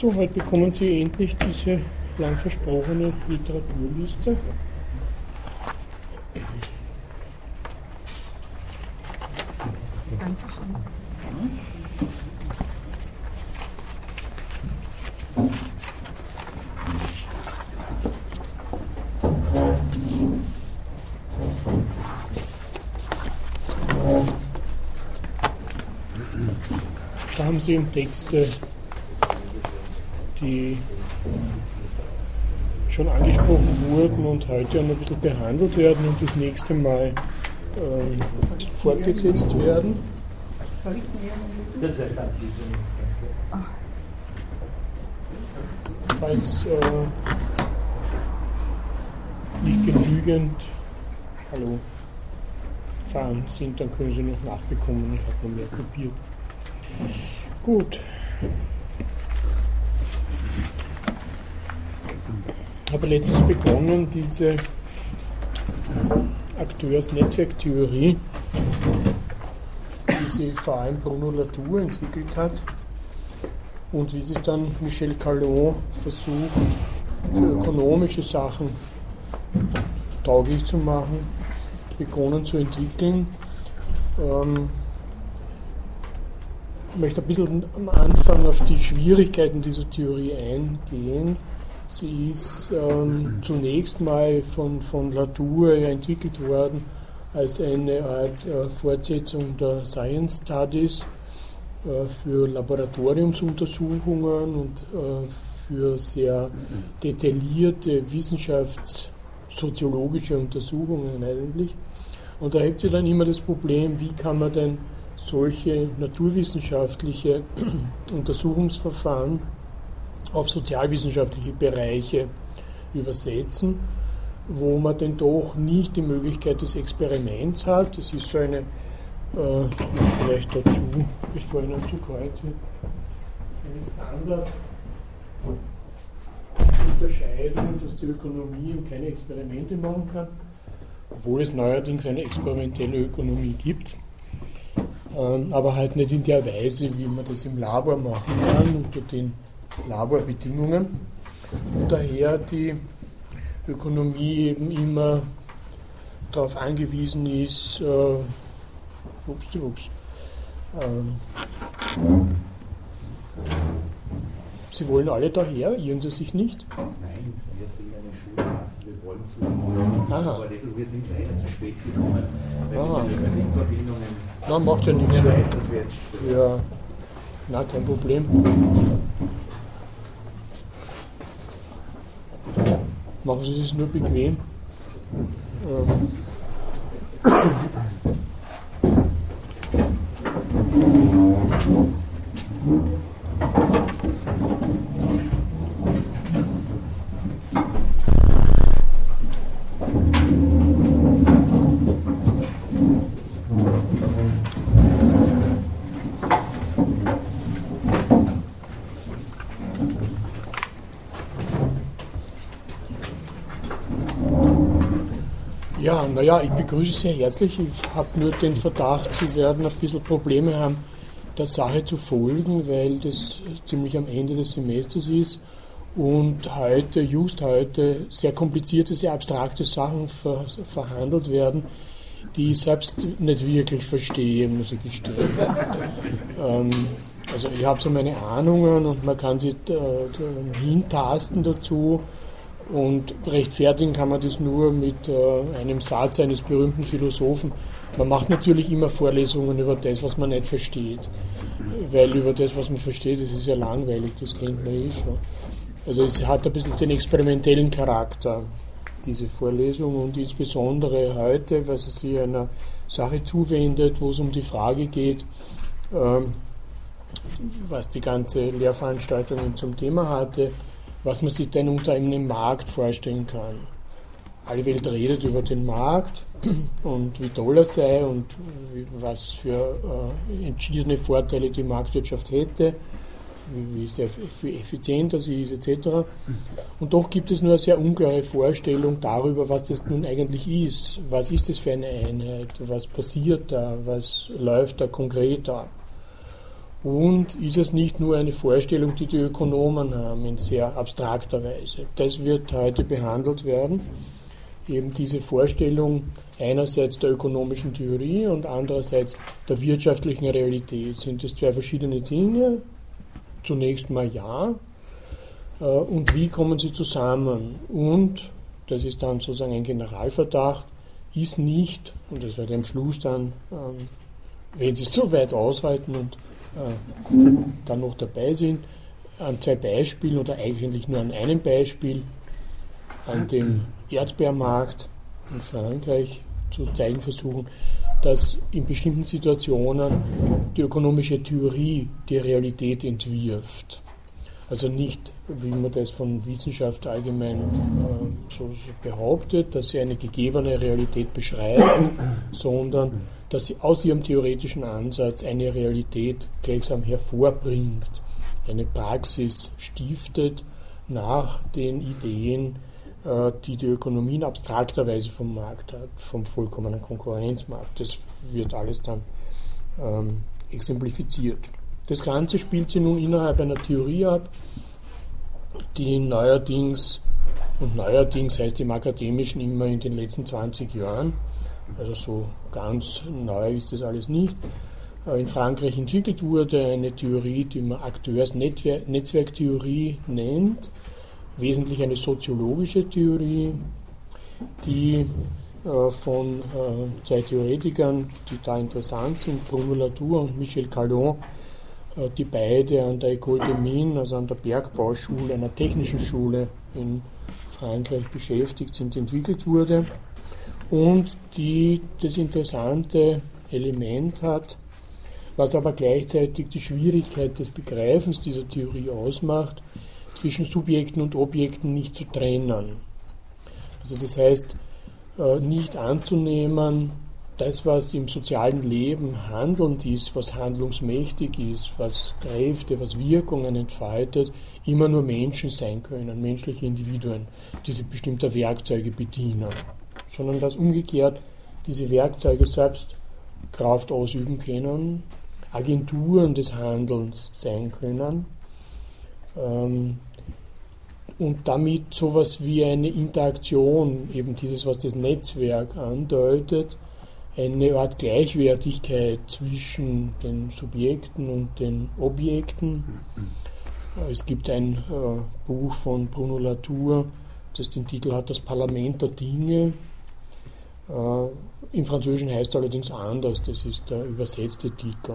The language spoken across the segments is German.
So, heute bekommen Sie endlich diese lang versprochene Literaturliste. Da haben Sie im Texte die schon angesprochen wurden und heute noch ein bisschen behandelt werden und das nächste Mal ähm, fortgesetzt werden. Falls äh, nicht genügend Hallo, fahren sind, dann können Sie noch nachbekommen. Ich habe noch mehr kopiert. Gut. Habe letztens begonnen, diese Akteurs-Netzwerktheorie, die sie vor allem Bruno Latour entwickelt hat und wie sich dann Michel Callot versucht, für ökonomische Sachen tauglich zu machen, begonnen zu entwickeln. Ähm, ich möchte ein bisschen am Anfang auf die Schwierigkeiten dieser Theorie eingehen Sie ist ähm, zunächst mal von, von Latour entwickelt worden als eine Art äh, Fortsetzung der Science Studies äh, für Laboratoriumsuntersuchungen und äh, für sehr detaillierte wissenschaftssoziologische Untersuchungen eigentlich. Und da hebt sie dann immer das Problem, wie kann man denn solche naturwissenschaftliche Untersuchungsverfahren auf sozialwissenschaftliche Bereiche übersetzen, wo man denn doch nicht die Möglichkeit des Experiments hat. Das ist so eine, äh, vielleicht dazu, ich noch zu kreuze, eine Standard. Unterscheidung, dass die Ökonomie keine Experimente machen kann, obwohl es neuerdings eine experimentelle Ökonomie gibt, ähm, aber halt nicht in der Weise, wie man das im Labor machen kann, unter den Laborbedingungen und daher die Ökonomie eben immer darauf angewiesen ist, äh, ups, ups, äh, Sie wollen alle daher, irren Sie sich nicht? Nein, wir sind eine Schulklasse, wir wollen zu das, wir sind leider zu spät gekommen, weil Aha. die Verbindungen. Na, macht ja nichts. Ja, na, kein Problem. Machen Sie es nur bequem. Ähm. Naja, ich begrüße Sie herzlich. Ich habe nur den Verdacht, Sie werden ein bisschen Probleme haben, der Sache zu folgen, weil das ziemlich am Ende des Semesters ist und heute, just heute, sehr komplizierte, sehr abstrakte Sachen ver verhandelt werden, die ich selbst nicht wirklich verstehe, muss ich gestehen. ähm, also ich habe so meine Ahnungen und man kann sich äh, hintasten dazu und rechtfertigen kann man das nur mit äh, einem Satz eines berühmten Philosophen. Man macht natürlich immer Vorlesungen über das, was man nicht versteht. Weil über das, was man versteht, das ist ja langweilig, das kennt man eh schon. Also es hat ein bisschen den experimentellen Charakter, diese Vorlesung und insbesondere heute, weil sie sich einer Sache zuwendet, wo es um die Frage geht, ähm, was die ganze Lehrveranstaltung zum Thema hatte, was man sich denn unter einem Markt vorstellen kann. Alle Welt redet über den Markt und wie toll er sei und was für äh, entschiedene Vorteile die Marktwirtschaft hätte, wie, wie sehr viel effizienter sie ist etc. Und doch gibt es nur eine sehr ungeheure Vorstellung darüber, was das nun eigentlich ist. Was ist das für eine Einheit? Was passiert da? Was läuft da konkret ab? Und ist es nicht nur eine Vorstellung, die die Ökonomen haben, in sehr abstrakter Weise? Das wird heute behandelt werden. Eben diese Vorstellung einerseits der ökonomischen Theorie und andererseits der wirtschaftlichen Realität. Sind das zwei verschiedene Dinge? Zunächst mal ja. Äh, und wie kommen sie zusammen? Und, das ist dann sozusagen ein Generalverdacht, ist nicht, und das wird am Schluss dann, ähm, wenn Sie es so weit aushalten und dann noch dabei sind, an zwei Beispielen oder eigentlich nur an einem Beispiel, an dem Erdbeermarkt in Frankreich zu zeigen versuchen, dass in bestimmten Situationen die ökonomische Theorie die Realität entwirft. Also nicht, wie man das von Wissenschaft allgemein äh, so, behauptet, dass sie eine gegebene Realität beschreibt, sondern dass sie aus ihrem theoretischen Ansatz eine Realität gleichsam hervorbringt, eine Praxis stiftet nach den Ideen, äh, die die Ökonomie in abstrakter Weise vom Markt hat, vom vollkommenen Konkurrenzmarkt. Das wird alles dann ähm, exemplifiziert. Das Ganze spielt sie nun innerhalb einer Theorie ab, die neuerdings, und neuerdings heißt im Akademischen immer in den letzten 20 Jahren, also so ganz neu ist das alles nicht, in Frankreich entwickelt wurde, eine Theorie, die man Akteursnetzwerktheorie nennt, wesentlich eine soziologische Theorie, die äh, von äh, zwei Theoretikern, die da interessant sind, Bruno Latour und Michel Callon, äh, die beide an der École de Mines, also an der Bergbauschule, einer technischen Schule in Frankreich beschäftigt sind, entwickelt wurde und die das interessante Element hat, was aber gleichzeitig die Schwierigkeit des Begreifens dieser Theorie ausmacht, zwischen Subjekten und Objekten nicht zu trennen. Also das heißt, äh, nicht anzunehmen, das, was im sozialen Leben handelnd ist, was handlungsmächtig ist, was Kräfte, was Wirkungen entfaltet, immer nur Menschen sein können, menschliche Individuen, die sich bestimmter Werkzeuge bedienen, sondern dass umgekehrt diese Werkzeuge selbst Kraft ausüben können, Agenturen des Handelns sein können ähm, und damit sowas wie eine Interaktion, eben dieses, was das Netzwerk andeutet, eine Art Gleichwertigkeit zwischen den Subjekten und den Objekten. Es gibt ein äh, Buch von Bruno Latour, das den Titel hat Das Parlament der Dinge. Äh, Im Französischen heißt es allerdings anders, das ist der übersetzte Titel,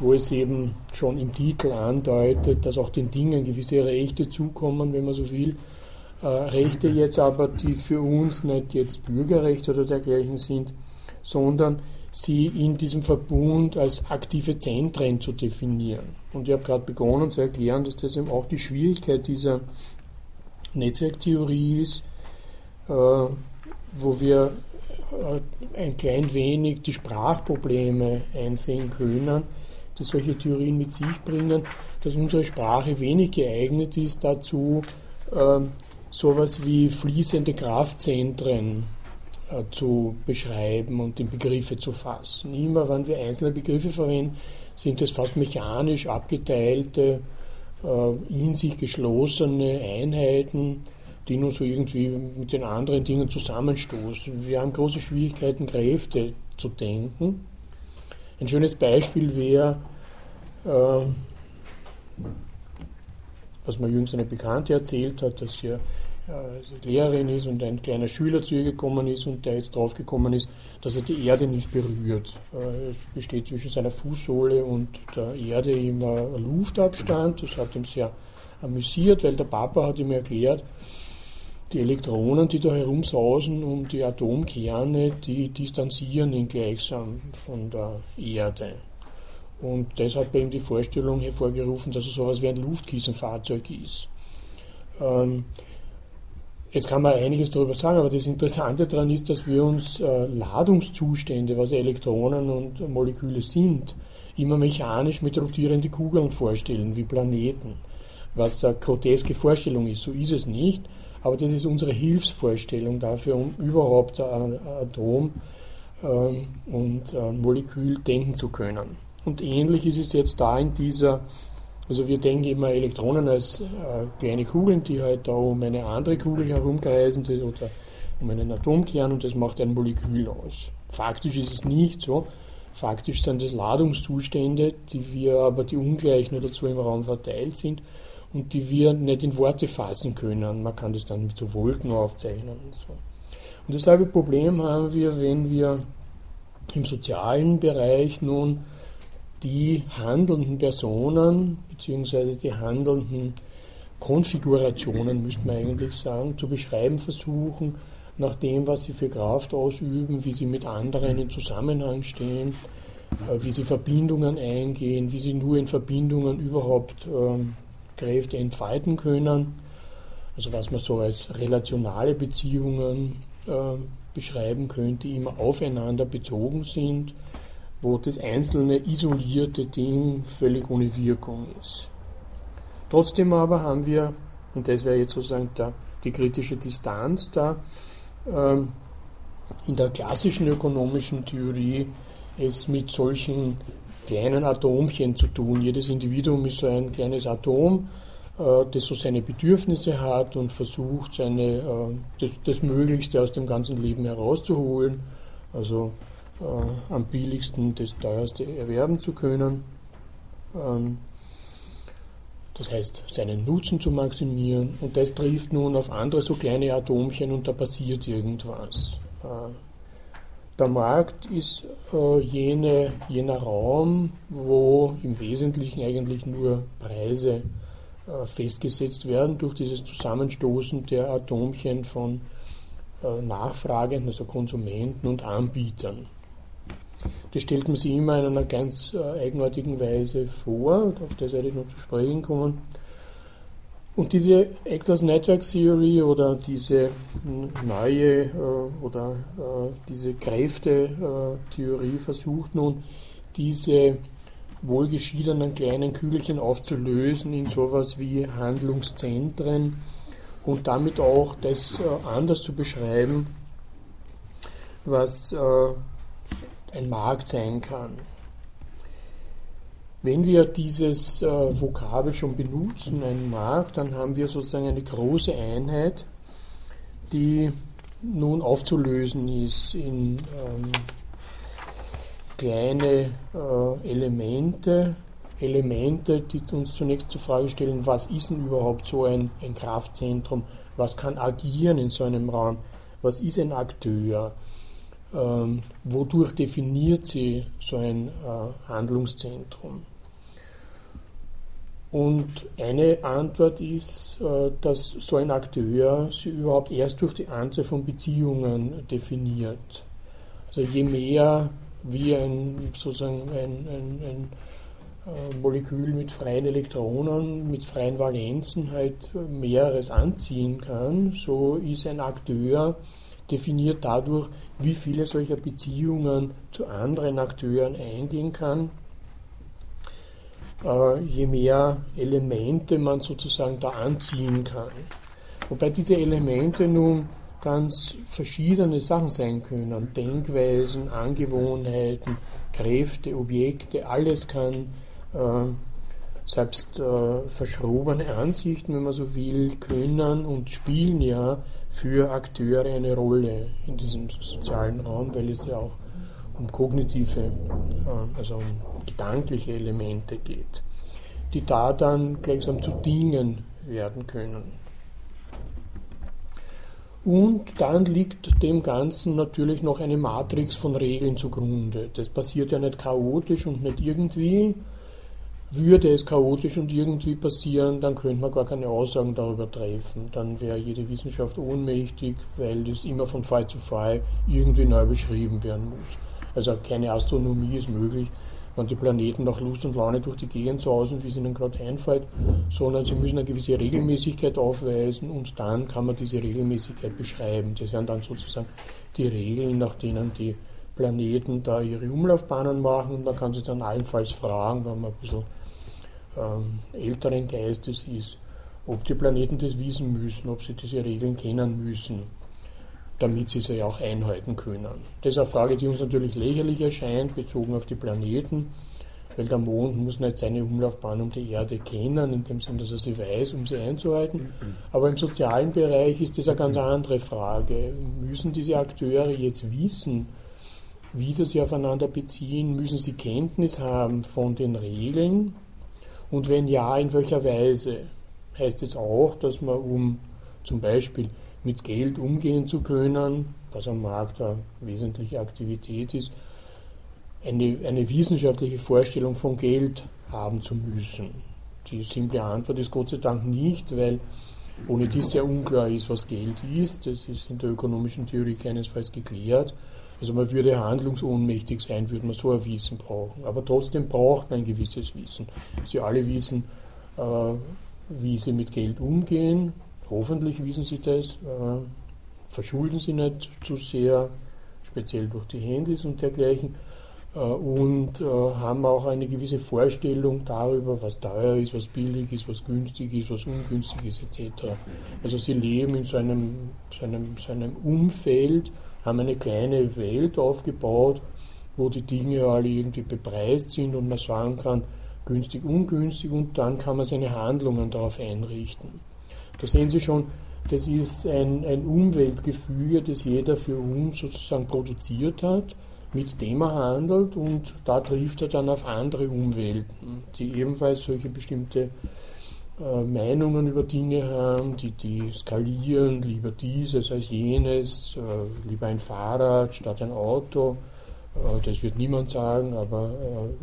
wo es eben schon im Titel andeutet, dass auch den Dingen gewisse Rechte zukommen, wenn man so will. Äh, Rechte jetzt aber, die für uns nicht jetzt Bürgerrechte oder dergleichen sind, sondern sie in diesem Verbund als aktive Zentren zu definieren. Und ich habe gerade begonnen zu erklären, dass das eben auch die Schwierigkeit dieser Netzwerktheorie ist, äh, wo wir ein klein wenig die Sprachprobleme einsehen können, die solche Theorien mit sich bringen, dass unsere Sprache wenig geeignet ist dazu, äh, sowas wie fließende Kraftzentren äh, zu beschreiben und in Begriffe zu fassen. Immer wenn wir einzelne Begriffe verwenden, sind es fast mechanisch abgeteilte, äh, in sich geschlossene Einheiten, die nur so irgendwie mit den anderen Dingen zusammenstoßen. Wir haben große Schwierigkeiten, Kräfte zu denken. Ein schönes Beispiel wäre, äh, was mir jüngst eine Bekannte erzählt hat, dass äh, Lehrerin ist und ein kleiner Schüler zu ihr gekommen ist und der jetzt draufgekommen ist, dass er die Erde nicht berührt. Äh, es besteht zwischen seiner Fußsohle und der Erde immer Luftabstand. Das hat ihm sehr amüsiert, weil der Papa hat ihm erklärt, die Elektronen, die da herumsausen um die Atomkerne, die distanzieren ihn gleichsam von der Erde. Und das hat bei ihm die Vorstellung hervorgerufen, dass er sowas wie ein Luftkissenfahrzeug ist. Ähm, Jetzt kann man einiges darüber sagen, aber das Interessante daran ist, dass wir uns äh, Ladungszustände, was Elektronen und Moleküle sind, immer mechanisch mit rotierenden Kugeln vorstellen, wie Planeten. Was eine groteske Vorstellung ist, so ist es nicht, aber das ist unsere Hilfsvorstellung dafür, um überhaupt ein Atom ähm, und ein Molekül denken zu können. Und ähnlich ist es jetzt da in dieser, also wir denken immer Elektronen als äh, kleine Kugeln, die halt da um eine andere Kugel herumkreisen oder um einen Atomkern und das macht ein Molekül aus. Faktisch ist es nicht so. Faktisch sind es Ladungszustände, die wir aber die ungleich nur dazu im Raum verteilt sind und die wir nicht in Worte fassen können. Man kann das dann mit so Wolken aufzeichnen und so. Und dasselbe Problem haben wir, wenn wir im sozialen Bereich nun die handelnden Personen bzw. die handelnden Konfigurationen, müsste man eigentlich sagen, zu beschreiben versuchen, nach dem, was sie für Kraft ausüben, wie sie mit anderen in Zusammenhang stehen, äh, wie sie Verbindungen eingehen, wie sie nur in Verbindungen überhaupt ähm, Kräfte entfalten können. Also was man so als relationale Beziehungen äh, beschreiben könnte, die immer aufeinander bezogen sind, wo das einzelne isolierte Ding völlig ohne Wirkung ist. Trotzdem aber haben wir, und das wäre jetzt sozusagen der, die kritische Distanz da, ähm, in der klassischen ökonomischen Theorie es mit solchen kleinen Atomchen zu tun. Jedes Individuum ist so ein kleines Atom, äh, das so seine Bedürfnisse hat und versucht, seine, äh, das, das Möglichste aus dem ganzen Leben herauszuholen, also äh, am billigsten das teuerste erwerben zu können. Ähm, das heißt, seinen Nutzen zu maximieren und das trifft nun auf andere so kleine Atomchen und da passiert irgendwas. Der Markt ist jene, jener Raum, wo im Wesentlichen eigentlich nur Preise äh, festgesetzt werden durch dieses Zusammenstoßen der Atomchen von äh, Nachfragenden, also Konsumenten und Anbietern. Das stellt man sich immer in einer ganz äh, eigenartigen Weise vor, auf werde ich noch zu sprechen kommen. Und diese Actors Network Theory oder diese neue äh, oder äh, diese Kräfte-Theorie versucht nun, diese wohlgeschiedenen kleinen Kügelchen aufzulösen in sowas wie Handlungszentren und damit auch das äh, anders zu beschreiben, was äh, ein Markt sein kann. Wenn wir dieses äh, Vokabel schon benutzen, ein Markt, dann haben wir sozusagen eine große Einheit, die nun aufzulösen ist in ähm, kleine äh, Elemente, Elemente, die uns zunächst zur Frage stellen, was ist denn überhaupt so ein, ein Kraftzentrum, was kann agieren in so einem Raum, was ist ein Akteur, ähm, wodurch definiert sie so ein äh, Handlungszentrum. Und eine Antwort ist, äh, dass so ein Akteur sie überhaupt erst durch die Anzahl von Beziehungen definiert. Also je mehr wie ein, sozusagen ein, ein, ein äh, Molekül mit freien Elektronen, mit freien Valenzen halt mehreres anziehen kann, so ist ein Akteur definiert dadurch, wie viele solcher Beziehungen zu anderen Akteuren eingehen kann. Äh, je mehr Elemente man sozusagen da anziehen kann. Wobei diese Elemente nun ganz verschiedene Sachen sein können. Denkweisen, Angewohnheiten, Kräfte, Objekte, alles kann, äh, selbst äh, verschrobene Ansichten, wenn man so will, können und spielen ja für Akteure eine Rolle in diesem sozialen Raum, weil es ja auch um kognitive, also um gedankliche Elemente geht, die da dann gleichsam zu Dingen werden können. Und dann liegt dem Ganzen natürlich noch eine Matrix von Regeln zugrunde. Das passiert ja nicht chaotisch und nicht irgendwie. Würde es chaotisch und irgendwie passieren, dann könnte man gar keine Aussagen darüber treffen. Dann wäre jede Wissenschaft ohnmächtig, weil das immer von Fall zu Fall irgendwie neu beschrieben werden muss. Also keine Astronomie ist möglich, wenn die Planeten nach Lust und Laune durch die Gegend sausen, wie es ihnen gerade einfällt, sondern sie müssen eine gewisse Regelmäßigkeit aufweisen und dann kann man diese Regelmäßigkeit beschreiben. Das wären dann sozusagen die Regeln, nach denen die Planeten da ihre Umlaufbahnen machen und man kann sich dann allenfalls fragen, wenn man ein bisschen ähm, älteren Geistes ist, ob die Planeten das wissen müssen, ob sie diese Regeln kennen müssen damit sie sie auch einhalten können. Das ist eine Frage, die uns natürlich lächerlich erscheint, bezogen auf die Planeten, weil der Mond muss nicht seine Umlaufbahn um die Erde kennen, in dem Sinne, dass er sie weiß, um sie einzuhalten. Aber im sozialen Bereich ist das eine ganz andere Frage. Müssen diese Akteure jetzt wissen, wie sie sich aufeinander beziehen? Müssen sie Kenntnis haben von den Regeln? Und wenn ja, in welcher Weise? Heißt es auch, dass man, um zum Beispiel mit Geld umgehen zu können, was am Markt eine wesentliche Aktivität ist, eine, eine wissenschaftliche Vorstellung von Geld haben zu müssen. Die simple Antwort ist Gott sei Dank nicht, weil ohne dies sehr unklar ist, was Geld ist. Das ist in der ökonomischen Theorie keinesfalls geklärt. Also man würde handlungsohnmächtig sein, würde man so ein Wissen brauchen. Aber trotzdem braucht man ein gewisses Wissen. Sie alle wissen, äh, wie sie mit Geld umgehen. Hoffentlich wissen sie das. Äh, verschulden sie nicht zu sehr, speziell durch die Handys und dergleichen. Äh, und äh, haben auch eine gewisse Vorstellung darüber, was teuer ist, was billig ist, was günstig ist, was ungünstig ist, etc. Also sie leben in so einem, so so einem Umfeld, haben eine kleine Welt aufgebaut, wo die Dinge alle irgendwie bepreist sind und man sagen kann, günstig, ungünstig und dann kann man seine Handlungen darauf einrichten. Da sehen Sie schon, das ist ein, ein Umweltgefüge, das jeder für uns sozusagen produziert hat mit dem er handelt und da trifft er dann auf andere Umwelten, die ebenfalls solche bestimmte äh, Meinungen über Dinge haben, die, die skalieren, lieber dieses als jenes, äh, lieber ein Fahrrad statt ein Auto. Äh, das wird niemand sagen, aber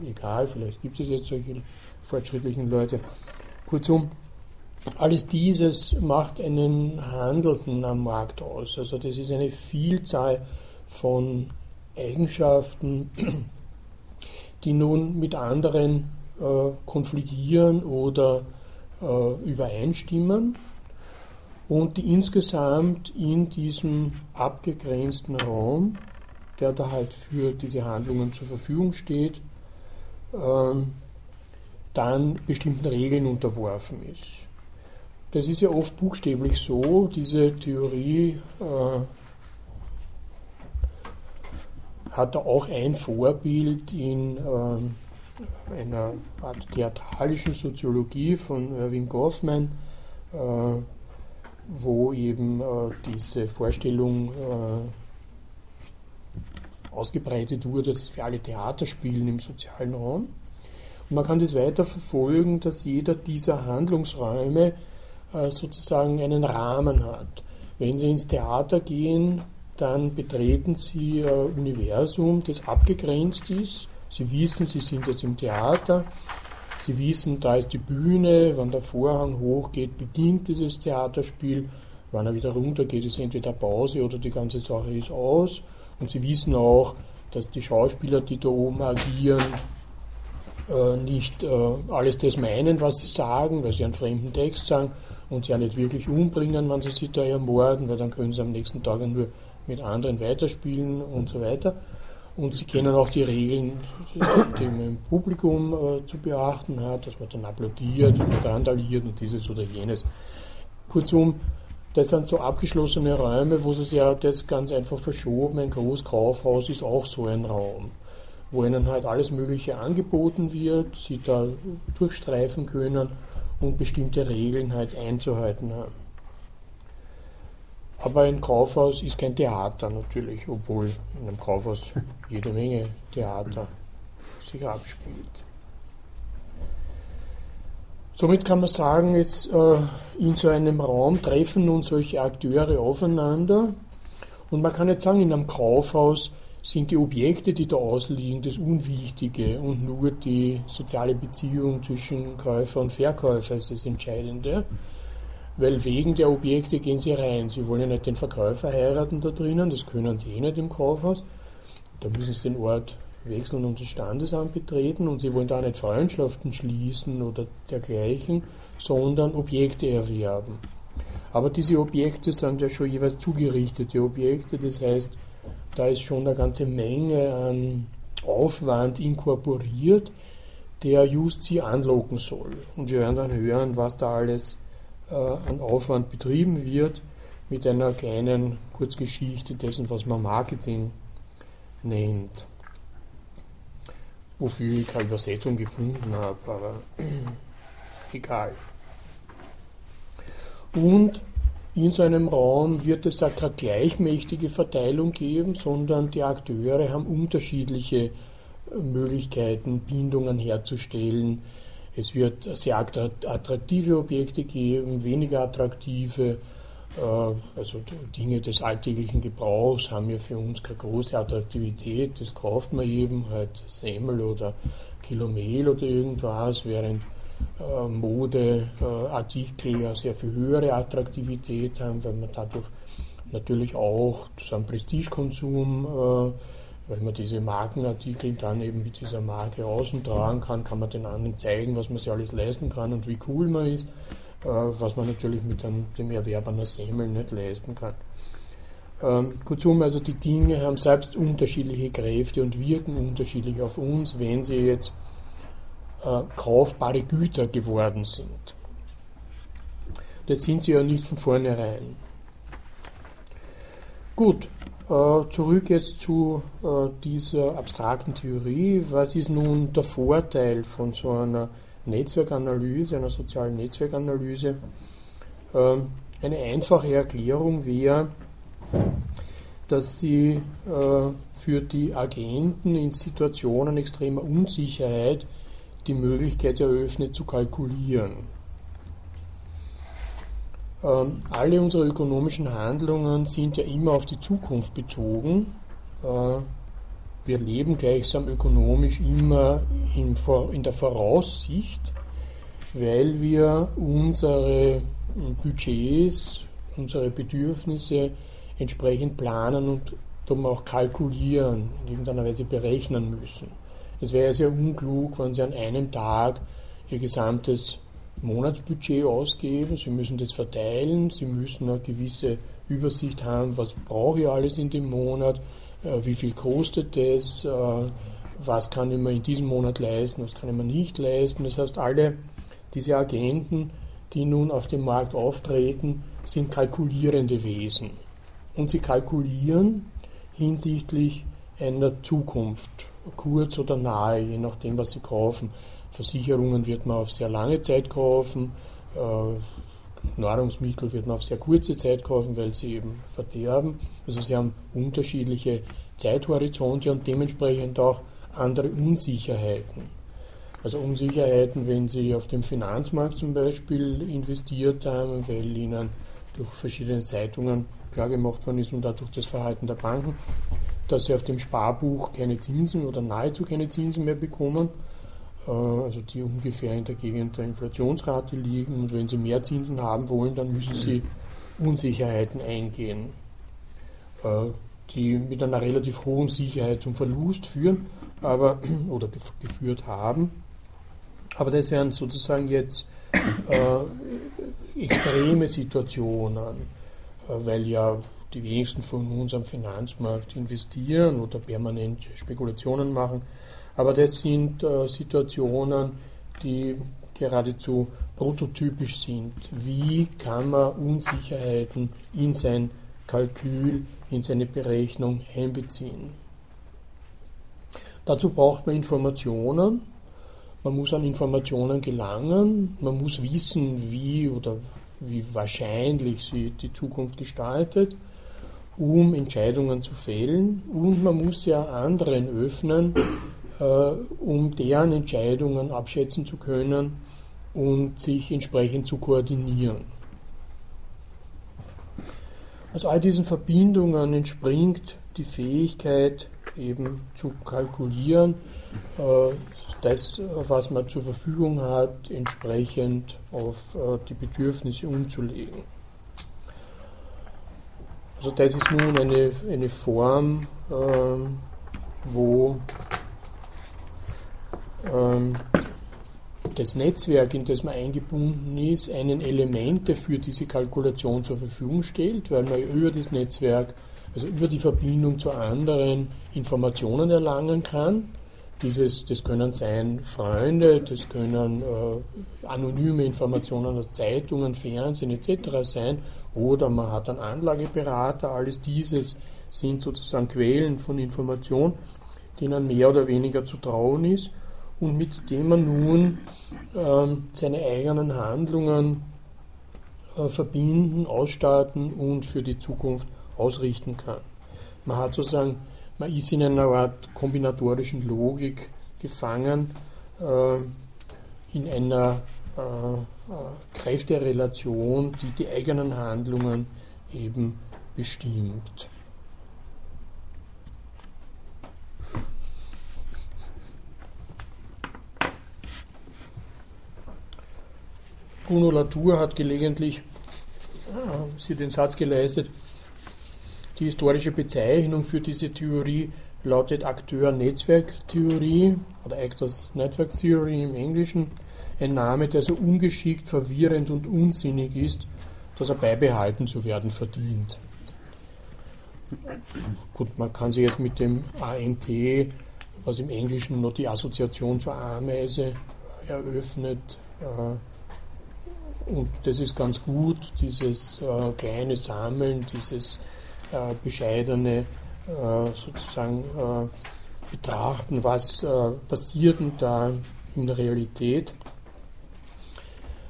äh, egal, vielleicht gibt es jetzt solche fortschrittlichen Leute. Kurzum, alles dieses macht einen Handelnden am Markt aus. Also das ist eine Vielzahl von Eigenschaften, die nun mit anderen äh, konfligieren oder äh, übereinstimmen und die insgesamt in diesem abgegrenzten Raum, der da halt für diese Handlungen zur Verfügung steht, äh, dann bestimmten Regeln unterworfen ist. Das ist ja oft buchstäblich so, diese Theorie äh, hat auch ein Vorbild in äh, einer Art theatralischen Soziologie von Irving Goffman, äh, wo eben äh, diese Vorstellung äh, ausgebreitet wurde, dass wir alle Theater spielen im sozialen Raum. Und man kann das weiter verfolgen, dass jeder dieser Handlungsräume sozusagen einen Rahmen hat. Wenn Sie ins Theater gehen, dann betreten Sie ein Universum, das abgegrenzt ist. Sie wissen, Sie sind jetzt im Theater. Sie wissen, da ist die Bühne. Wenn der Vorhang hochgeht, beginnt dieses Theaterspiel. Wenn er wieder runtergeht, ist entweder Pause oder die ganze Sache ist aus. Und Sie wissen auch, dass die Schauspieler, die da oben agieren, äh, nicht äh, alles das meinen, was sie sagen, weil sie einen fremden Text sagen und sie ja nicht wirklich umbringen, wenn sie sich da ermorden, weil dann können sie am nächsten Tag nur mit anderen weiterspielen und so weiter. Und sie kennen auch die Regeln, die man im Publikum äh, zu beachten hat, dass man dann applaudiert und randaliert und dieses oder jenes. Kurzum, das sind so abgeschlossene Räume, wo sie ja das ganz einfach verschoben. Ein Großkaufhaus ist auch so ein Raum, wo ihnen halt alles Mögliche angeboten wird, sie da durchstreifen können und bestimmte Regeln halt einzuhalten haben. Aber ein Kaufhaus ist kein Theater natürlich, obwohl in einem Kaufhaus jede Menge Theater sich abspielt. Somit kann man sagen, es, äh, in so einem Raum treffen nun solche Akteure aufeinander. Und man kann jetzt sagen, in einem Kaufhaus sind die Objekte, die da ausliegen, das Unwichtige und nur die soziale Beziehung zwischen Käufer und Verkäufer ist das Entscheidende weil wegen der Objekte gehen sie rein. Sie wollen ja nicht den Verkäufer heiraten da drinnen, das können sie eh nicht im Kaufhaus. Da müssen sie den Ort wechseln und das Standesamt betreten und sie wollen da nicht Freundschaften schließen oder dergleichen, sondern Objekte erwerben. Aber diese Objekte sind ja schon jeweils zugerichtete Objekte, das heißt, da ist schon eine ganze Menge an Aufwand inkorporiert, der just sie anlocken soll. Und wir werden dann hören, was da alles äh, an Aufwand betrieben wird, mit einer kleinen Kurzgeschichte dessen, was man Marketing nennt. wofür ich keine Übersetzung gefunden habe, aber egal. Und in so einem Raum wird es auch keine gleichmächtige Verteilung geben, sondern die Akteure haben unterschiedliche äh, Möglichkeiten, Bindungen herzustellen. Es wird sehr attraktive Objekte geben, weniger attraktive. Äh, also Dinge des alltäglichen Gebrauchs haben ja für uns keine große Attraktivität. Das kauft man eben, halt Semmel oder Kilomel oder irgendwas, während äh, Modeartikel ja sehr viel höhere Attraktivität haben, weil man dadurch natürlich auch so einen Prestigekonsum, äh, weil man diese Markenartikel dann eben mit dieser Marke außen tragen kann, kann man den anderen zeigen, was man sich alles leisten kann und wie cool man ist, äh, was man natürlich mit dem, dem Erwerb einer Semmel nicht leisten kann. Ähm, kurzum, also die Dinge haben selbst unterschiedliche Kräfte und wirken unterschiedlich auf uns, wenn sie jetzt äh, kaufbare Güter geworden sind. Das sind sie ja nicht von vornherein. Gut, äh, zurück jetzt zu äh, dieser abstrakten Theorie. Was ist nun der Vorteil von so einer Netzwerkanalyse, einer sozialen Netzwerkanalyse? Ähm, eine einfache Erklärung wäre, dass sie äh, für die Agenten in Situationen extremer Unsicherheit die Möglichkeit eröffnet zu kalkulieren. Ähm, alle unsere ökonomischen Handlungen sind ja immer auf die Zukunft bezogen. Äh, wir leben gleichsam ökonomisch immer in, in der Voraussicht, weil wir unsere Budgets, unsere Bedürfnisse entsprechend planen und darum auch kalkulieren, in irgendeiner Weise berechnen müssen. Es wäre sehr unklug, wenn Sie an einem Tag Ihr gesamtes Monatsbudget ausgeben. Sie müssen das verteilen, Sie müssen eine gewisse Übersicht haben, was brauche ich alles in dem Monat, äh, wie viel kostet das, äh, was kann ich mir in diesem Monat leisten, was kann ich mir nicht leisten. Das heißt, alle diese Agenten, die nun auf dem Markt auftreten, sind kalkulierende Wesen. Und sie kalkulieren hinsichtlich einer Zukunft kurz oder nahe, je nachdem, was Sie kaufen. Versicherungen wird man auf sehr lange Zeit kaufen, äh, Nahrungsmittel wird man auf sehr kurze Zeit kaufen, weil sie eben verderben. Also sie haben unterschiedliche Zeithorizonte und dementsprechend auch andere Unsicherheiten. Also Unsicherheiten, wenn Sie auf dem Finanzmarkt zum Beispiel investiert haben, weil Ihnen durch verschiedene Zeitungen klargemacht worden ist und dadurch das Verhalten der Banken, dass sie auf dem Sparbuch keine Zinsen oder nahezu keine Zinsen mehr bekommen, äh, also die ungefähr in der Gegend der Inflationsrate liegen. Und wenn sie mehr Zinsen haben wollen, dann müssen sie Unsicherheiten eingehen, äh, die mit einer relativ hohen Sicherheit zum Verlust führen aber, oder geführt haben. Aber das wären sozusagen jetzt äh, extreme Situationen, äh, weil ja die wenigsten von uns am Finanzmarkt investieren oder permanent Spekulationen machen. Aber das sind äh, Situationen, die geradezu prototypisch sind. Wie kann man Unsicherheiten in sein Kalkül, in seine Berechnung einbeziehen? Dazu braucht man Informationen. Man muss an Informationen gelangen. Man muss wissen, wie oder wie wahrscheinlich sie die Zukunft gestaltet um Entscheidungen zu fällen und man muss ja anderen öffnen, äh, um deren Entscheidungen abschätzen zu können und sich entsprechend zu koordinieren. Aus all diesen Verbindungen entspringt die Fähigkeit, eben zu kalkulieren, äh, das, was man zur Verfügung hat, entsprechend auf äh, die Bedürfnisse umzulegen. Also das ist nun eine, eine Form, ähm, wo ähm, das Netzwerk, in das man eingebunden ist, einen Elemente für diese Kalkulation zur Verfügung stellt, weil man über das Netzwerk, also über die Verbindung zu anderen Informationen erlangen kann. Dieses, das können sein Freunde, das können äh, anonyme Informationen aus Zeitungen, Fernsehen etc. sein oder man hat einen Anlageberater. Alles dieses sind sozusagen Quellen von Information, denen mehr oder weniger zu trauen ist und mit dem man nun ähm, seine eigenen Handlungen äh, verbinden, ausstatten und für die Zukunft ausrichten kann. Man hat sozusagen, man ist in einer Art kombinatorischen Logik gefangen, äh, in einer äh, äh Kräfterelation, die die eigenen Handlungen eben bestimmt. Bruno Latour hat gelegentlich äh, sie den Satz geleistet, die historische Bezeichnung für diese Theorie lautet Akteur-Netzwerk-Theorie oder Actors Network Theory im Englischen, ein Name, der so ungeschickt, verwirrend und unsinnig ist, dass er beibehalten zu werden verdient. Gut, man kann sich jetzt mit dem ANT, was im Englischen noch die Assoziation zur Ameise eröffnet, äh, und das ist ganz gut, dieses äh, kleine Sammeln, dieses bescheidene äh, sozusagen äh, Betrachten, was äh, passiert denn da in der Realität.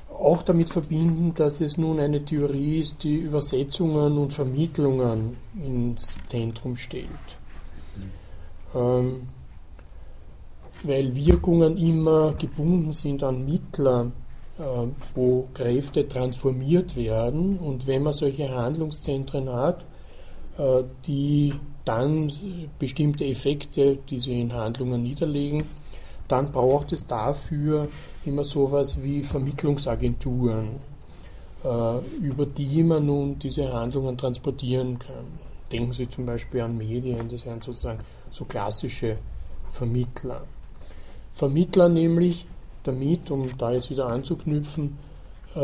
Auch damit verbinden, dass es nun eine Theorie ist, die Übersetzungen und Vermittlungen ins Zentrum stellt. Ähm, weil Wirkungen immer gebunden sind an Mittler, äh, wo Kräfte transformiert werden. Und wenn man solche Handlungszentren hat, äh, die dann bestimmte Effekte, die sie in Handlungen niederlegen, dann braucht es dafür immer sowas wie Vermittlungsagenturen, äh, über die man nun diese Handlungen transportieren kann. Denken Sie zum Beispiel an Medien, das wären sozusagen so klassische Vermittler. Vermittler nämlich, damit, um da jetzt wieder anzuknüpfen, äh,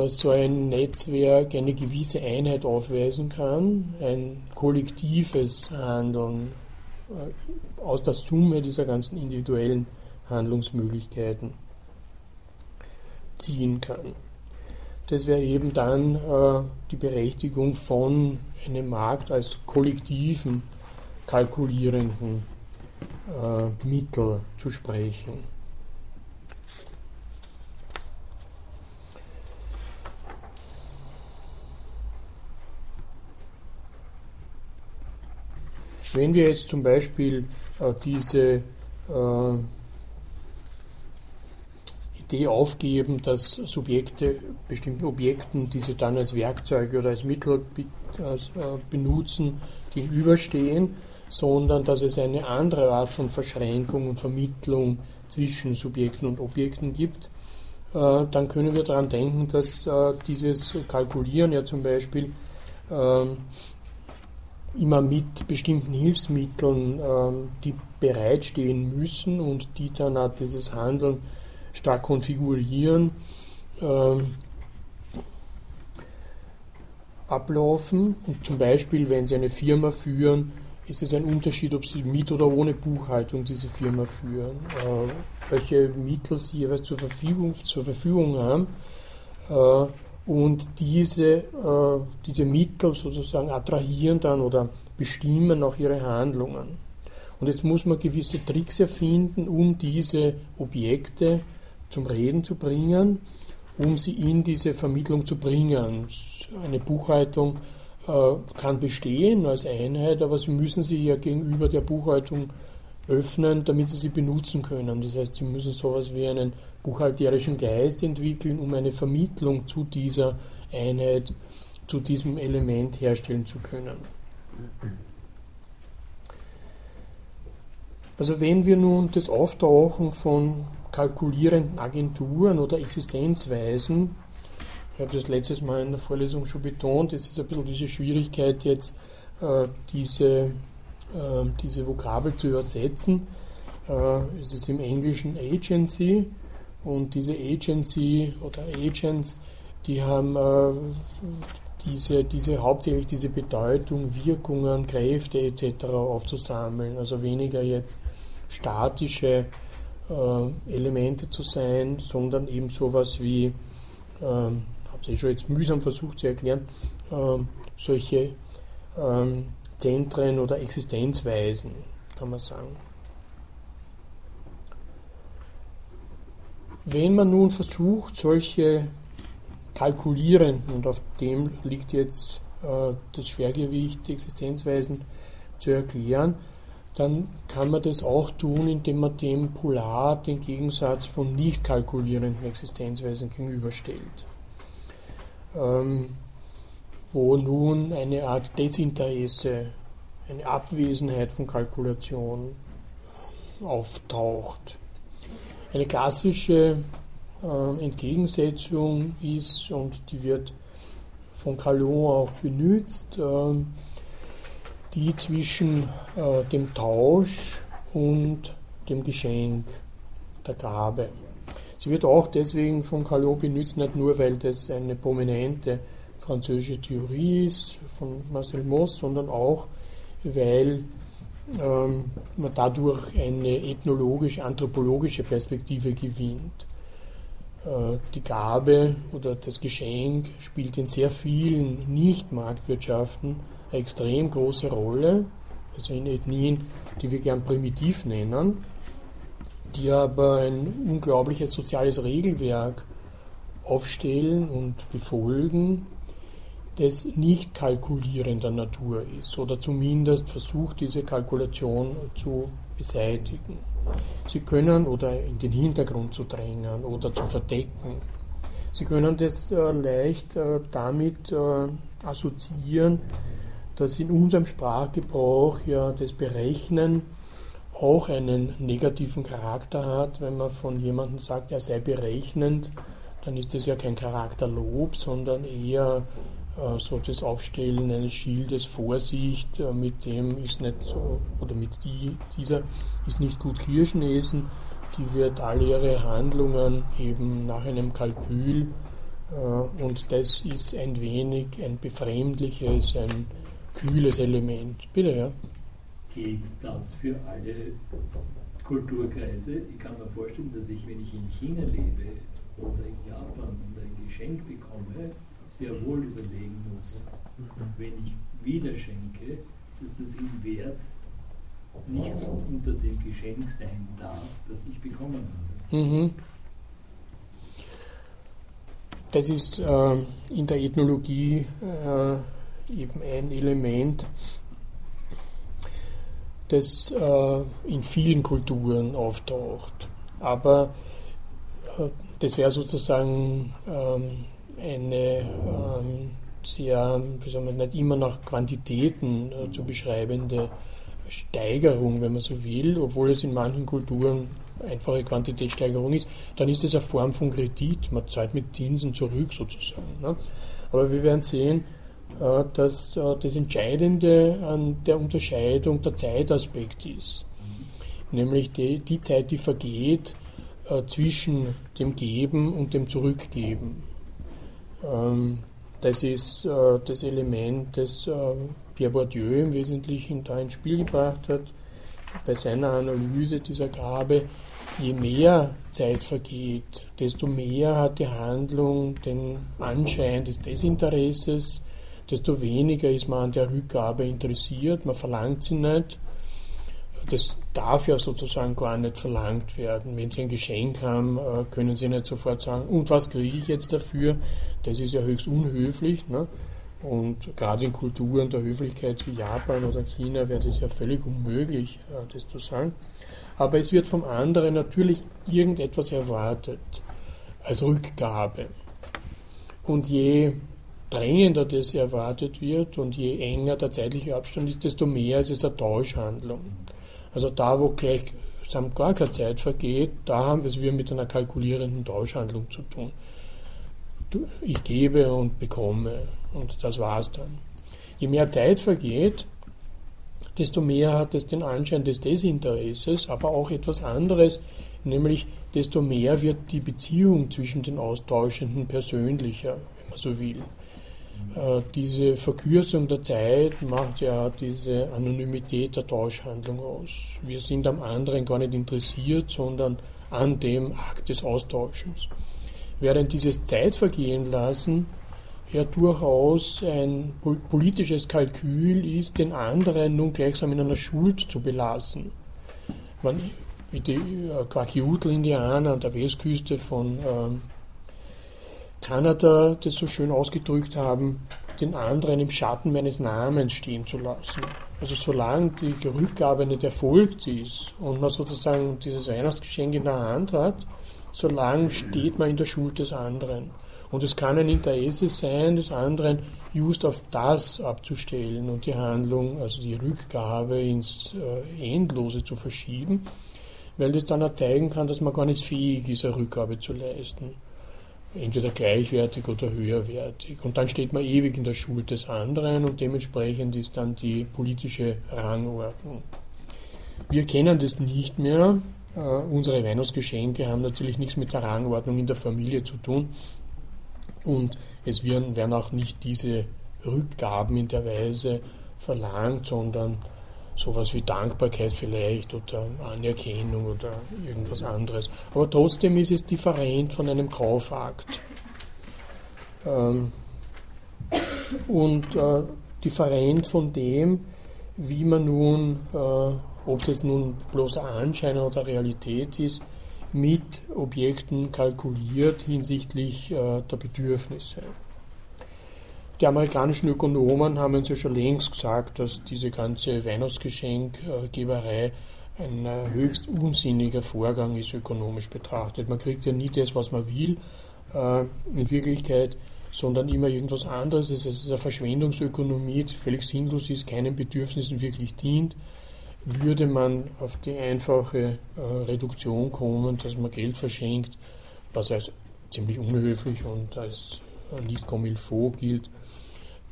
so ein Netzwerk eine gewisse Einheit aufweisen kann, ein kollektives Handeln äh, aus der Summe dieser ganzen individuellen Handlungsmöglichkeiten ziehen kann. Das wäre eben dann äh, die Berechtigung von einem Markt als kollektiven, kalkulierenden äh, Mittel zu sprechen. Wenn wir jetzt zum Beispiel äh, diese äh, Idee aufgeben, dass Subjekte bestimmten Objekten, die sie dann als Werkzeuge oder als Mittel be äh, benutzen, gegenüberstehen, sondern dass es eine andere Art von Verschränkung und Vermittlung zwischen Subjekten und Objekten gibt, äh, dann können wir daran denken, dass äh, dieses Kalkulieren ja zum Beispiel ähm, immer mit bestimmten Hilfsmitteln, ähm, die bereitstehen müssen und die dann auch dieses Handeln stark konfigurieren, ähm, ablaufen. Und zum Beispiel, wenn Sie eine Firma führen, ist es ein Unterschied, ob Sie mit oder ohne Buchhaltung diese Firma führen, äh, welche Mittel Sie jeweils zur Verfügung, zur Verfügung haben. Äh, und diese, äh, diese Mittel sozusagen attrahieren dann oder bestimmen auch ihre Handlungen. Und jetzt muss man gewisse Tricks erfinden, um diese Objekte zum Reden zu bringen, um sie in diese Vermittlung zu bringen. Eine Buchhaltung äh, kann bestehen als Einheit, aber Sie müssen sie ja gegenüber der Buchhaltung öffnen, damit Sie sie benutzen können. Das heißt, Sie müssen sowas wie einen buchhalterischen Geist entwickeln, um eine Vermittlung zu dieser Einheit, zu diesem Element herstellen zu können. Also wenn wir nun das Auftauchen von kalkulierenden Agenturen oder Existenzweisen, ich habe das letztes Mal in der Vorlesung schon betont, es ist ein bisschen diese Schwierigkeit jetzt, äh, diese, äh, diese Vokabel zu übersetzen. Äh, es ist im Englischen Agency und diese Agency oder Agents, die haben diese, diese hauptsächlich diese Bedeutung, Wirkungen, Kräfte etc. aufzusammeln. Also weniger jetzt statische äh, Elemente zu sein, sondern eben sowas wie, äh, habe es eh schon jetzt mühsam versucht zu erklären, äh, solche äh, Zentren oder Existenzweisen, kann man sagen. Wenn man nun versucht, solche kalkulierenden, und auf dem liegt jetzt äh, das Schwergewicht der Existenzweisen zu erklären, dann kann man das auch tun, indem man dem polar den Gegensatz von nicht kalkulierenden Existenzweisen gegenüberstellt. Ähm, wo nun eine Art Desinteresse, eine Abwesenheit von Kalkulation auftaucht. Eine klassische äh, Entgegensetzung ist, und die wird von Calon auch benutzt, äh, die zwischen äh, dem Tausch und dem Geschenk, der Gabe. Sie wird auch deswegen von Calot benutzt, nicht nur weil das eine prominente französische Theorie ist von Marcel Mauss, sondern auch weil ähm, man dadurch eine ethnologisch-anthropologische Perspektive gewinnt. Äh, die Gabe oder das Geschenk spielt in sehr vielen Nicht-Marktwirtschaften eine extrem große Rolle, also in Ethnien, die wir gern primitiv nennen, die aber ein unglaubliches soziales Regelwerk aufstellen und befolgen, das nicht kalkulierender Natur ist oder zumindest versucht, diese Kalkulation zu beseitigen. Sie können oder in den Hintergrund zu drängen oder zu verdecken. Sie können das äh, leicht äh, damit äh, assoziieren, dass in unserem Sprachgebrauch ja das Berechnen auch einen negativen Charakter hat. Wenn man von jemandem sagt, er sei berechnend, dann ist das ja kein Charakterlob, sondern eher so das Aufstellen eines Schildes Vorsicht, äh, mit dem ist nicht so, oder mit die, dieser ist nicht gut Kirschen essen, die wird alle ihre Handlungen eben nach einem Kalkül äh, und das ist ein wenig ein befremdliches, ein kühles Element. Bitte, ja. Gilt das für alle Kulturkreise? Ich kann mir vorstellen, dass ich, wenn ich in China lebe oder in Japan und ein Geschenk bekomme, sehr wohl überlegen muss, wenn ich wieder schenke, dass das im Wert nicht unter dem Geschenk sein darf, das ich bekommen habe. Mhm. Das ist äh, in der Ethnologie äh, eben ein Element, das äh, in vielen Kulturen auftaucht. Aber äh, das wäre sozusagen ähm, eine ähm, sehr, wie soll man nicht immer nach Quantitäten äh, zu beschreibende Steigerung, wenn man so will, obwohl es in manchen Kulturen einfache Quantitätssteigerung ist, dann ist es eine Form von Kredit, man zahlt mit Zinsen zurück sozusagen. Ne? Aber wir werden sehen, äh, dass äh, das Entscheidende an der Unterscheidung der Zeitaspekt ist. Nämlich die, die Zeit, die vergeht äh, zwischen dem Geben und dem Zurückgeben. Ähm, das ist äh, das Element, das äh, Pierre Bourdieu im Wesentlichen da ins Spiel gebracht hat, bei seiner Analyse dieser Gabe. Je mehr Zeit vergeht, desto mehr hat die Handlung den Anschein des Desinteresses, desto weniger ist man an der Rückgabe interessiert, man verlangt sie nicht das darf ja sozusagen gar nicht verlangt werden. Wenn Sie ein Geschenk haben, äh, können Sie nicht sofort sagen, und was kriege ich jetzt dafür? Das ist ja höchst unhöflich. Ne? Und gerade in Kulturen der Höflichkeit wie Japan oder China wäre das ja völlig unmöglich, äh, das zu sagen. Aber es wird vom anderen natürlich irgendetwas erwartet als Rückgabe. Und je drängender das erwartet wird und je enger der zeitliche Abstand ist, desto mehr ist es eine Tauschhandlung. Also da, wo gleich gar keine Zeit vergeht, da haben wir es wieder mit einer kalkulierenden Tauschhandlung zu tun. Ich gebe und bekomme und das war's dann. Je mehr Zeit vergeht, desto mehr hat es den Anschein des Desinteresses, aber auch etwas anderes, nämlich desto mehr wird die Beziehung zwischen den Austauschenden persönlicher, wenn man so will. Äh, diese Verkürzung der Zeit macht ja diese Anonymität der Tauschhandlung aus. Wir sind am anderen gar nicht interessiert, sondern an dem Akt des Austauschens. Während dieses Zeitvergehen lassen ja durchaus ein politisches Kalkül ist, den anderen nun gleichsam in einer Schuld zu belassen. Man die äh, Quachiutl-Indianer an der Westküste von ähm, Kanada das so schön ausgedrückt haben, den anderen im Schatten meines Namens stehen zu lassen. Also solange die Rückgabe nicht erfolgt ist und man sozusagen dieses Weihnachtsgeschenk in der Hand hat, solange steht man in der Schuld des anderen. Und es kann ein Interesse sein, des anderen just auf das abzustellen und die Handlung, also die Rückgabe ins äh, Endlose zu verschieben, weil das dann auch zeigen kann, dass man gar nicht fähig ist, eine Rückgabe zu leisten entweder gleichwertig oder höherwertig. Und dann steht man ewig in der Schuld des anderen und dementsprechend ist dann die politische Rangordnung. Wir kennen das nicht mehr. Uh, unsere Weihnachtsgeschenke haben natürlich nichts mit der Rangordnung in der Familie zu tun. Und es werden auch nicht diese Rückgaben in der Weise verlangt, sondern sowas wie Dankbarkeit vielleicht oder Anerkennung oder irgendwas anderes. Aber trotzdem ist es different von einem Kaufakt. Ähm, und äh, different von dem, wie man nun, äh, ob das nun bloß Anschein oder Realität ist, mit Objekten kalkuliert hinsichtlich äh, der Bedürfnisse. Die amerikanischen Ökonomen haben uns ja schon längst gesagt, dass diese ganze Weihnachtsgeschenkgeberei ein äh, höchst unsinniger Vorgang ist, ökonomisch betrachtet. Man kriegt ja nie das, was man will, äh, in Wirklichkeit, sondern immer irgendwas anderes. Es ist eine Verschwendungsökonomie, die völlig sinnlos ist, keinen Bedürfnissen wirklich dient. Würde man auf die einfache äh, Reduktion kommen, dass man Geld verschenkt, was als ziemlich unhöflich und als nicht comme il faut gilt,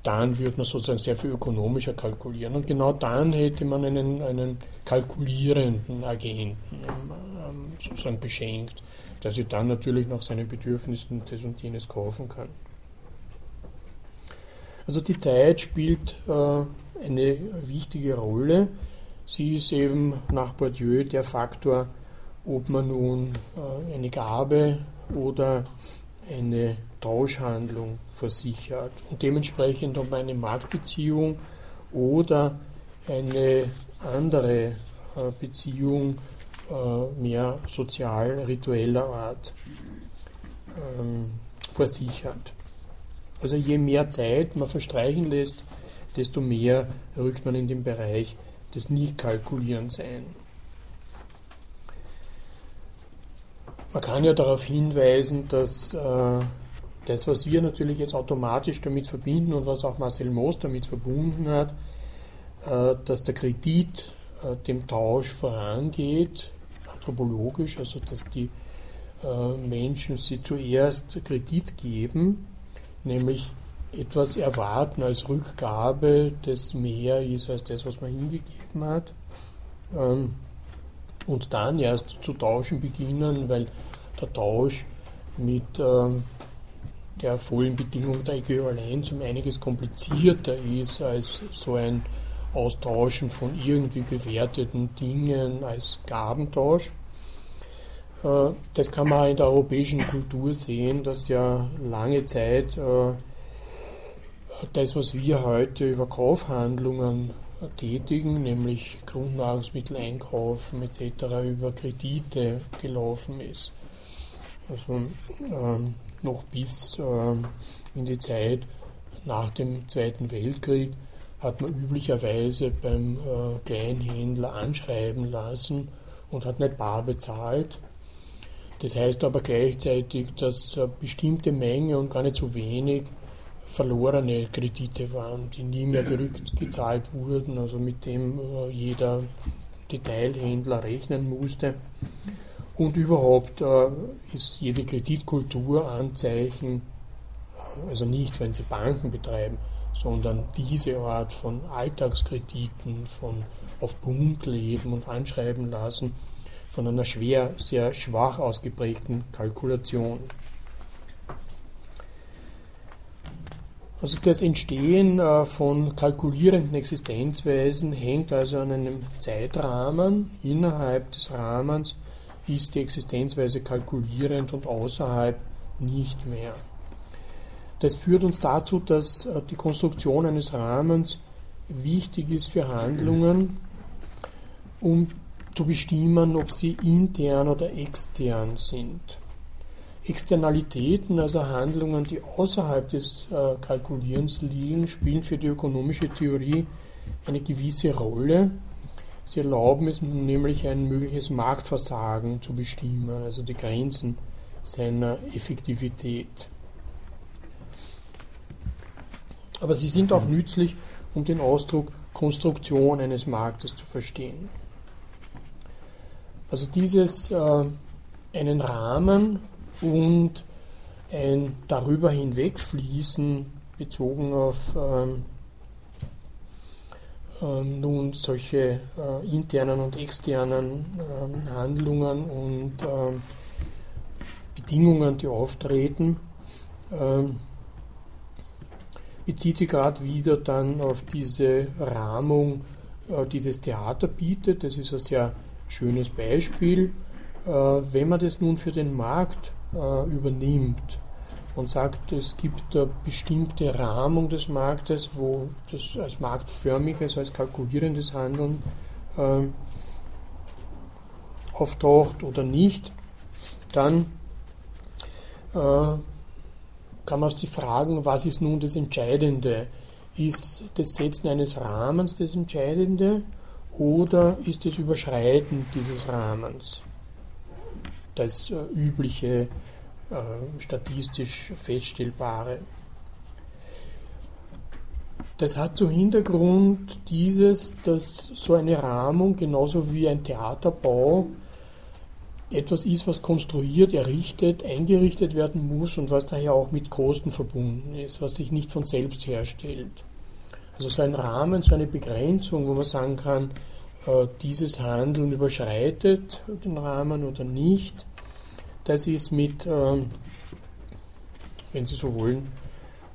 dann würde man sozusagen sehr viel ökonomischer kalkulieren. Und genau dann hätte man einen, einen kalkulierenden Agenten ähm, sozusagen beschenkt, der sich dann natürlich nach seinen Bedürfnissen das und jenes kaufen kann. Also die Zeit spielt äh, eine wichtige Rolle. Sie ist eben nach Bourdieu der Faktor, ob man nun äh, eine Gabe oder eine Tauschhandlung versichert und dementsprechend ob eine Marktbeziehung oder eine andere äh, Beziehung äh, mehr sozial-ritueller Art ähm, versichert. Also je mehr Zeit man verstreichen lässt, desto mehr rückt man in den Bereich des Nicht-Kalkulierens ein. Man kann ja darauf hinweisen, dass äh, das, was wir natürlich jetzt automatisch damit verbinden und was auch Marcel Moos damit verbunden hat, äh, dass der Kredit äh, dem Tausch vorangeht, anthropologisch, also dass die äh, Menschen sie zuerst Kredit geben, nämlich etwas erwarten als Rückgabe, das mehr ist als das, was man hingegeben hat. Ähm, und dann erst zu tauschen beginnen, weil der Tausch mit ähm, der vollen Bedingung der Äquivalenz um einiges komplizierter ist als so ein Austauschen von irgendwie bewerteten Dingen als Gabentausch. Äh, das kann man in der europäischen Kultur sehen, dass ja lange Zeit äh, das, was wir heute über Kaufhandlungen tätigen, nämlich Grundnahrungsmittel einkaufen etc., über Kredite gelaufen ist. Also ähm, noch bis äh, in die Zeit nach dem Zweiten Weltkrieg hat man üblicherweise beim äh, Kleinhändler anschreiben lassen und hat nicht bar bezahlt. Das heißt aber gleichzeitig, dass eine bestimmte Menge und gar nicht so wenig verlorene Kredite waren, die nie mehr zurückgezahlt wurden, also mit dem äh, jeder Detailhändler rechnen musste. Und überhaupt äh, ist jede Kreditkultur Anzeichen, also nicht, wenn sie Banken betreiben, sondern diese Art von Alltagskrediten, von auf Punkt leben und anschreiben lassen, von einer schwer, sehr schwach ausgeprägten Kalkulation. Also das Entstehen äh, von kalkulierenden Existenzweisen hängt also an einem Zeitrahmen. Innerhalb des Rahmens ist die Existenzweise kalkulierend und außerhalb nicht mehr. Das führt uns dazu, dass äh, die Konstruktion eines Rahmens wichtig ist für Handlungen, um zu bestimmen, ob sie intern oder extern sind. Externalitäten, also Handlungen, die außerhalb des äh, Kalkulierens liegen, spielen für die ökonomische Theorie eine gewisse Rolle. Sie erlauben es nämlich ein mögliches Marktversagen zu bestimmen, also die Grenzen seiner Effektivität. Aber sie sind auch nützlich, um den Ausdruck Konstruktion eines Marktes zu verstehen. Also dieses äh, einen Rahmen und ein darüber hinwegfließen bezogen auf ähm, ähm, nun solche äh, internen und externen ähm, Handlungen und ähm, Bedingungen, die auftreten, ähm, bezieht sich gerade wieder dann auf diese Rahmung, äh, dieses Theater bietet. Das ist ein sehr schönes Beispiel. Äh, wenn man das nun für den Markt übernimmt und sagt, es gibt eine bestimmte Rahmung des Marktes, wo das als marktförmiges, als kalkulierendes Handeln äh, auftaucht oder nicht, dann äh, kann man sich fragen, was ist nun das Entscheidende? Ist das Setzen eines Rahmens das Entscheidende oder ist das Überschreiten dieses Rahmens? das äh, übliche, statistisch feststellbare. Das hat zum Hintergrund dieses, dass so eine Rahmung genauso wie ein Theaterbau etwas ist, was konstruiert, errichtet, eingerichtet werden muss und was daher auch mit Kosten verbunden ist, was sich nicht von selbst herstellt. Also so ein Rahmen, so eine Begrenzung, wo man sagen kann, äh, dieses Handeln überschreitet den Rahmen oder nicht, das ist mit, ähm, wenn Sie so wollen,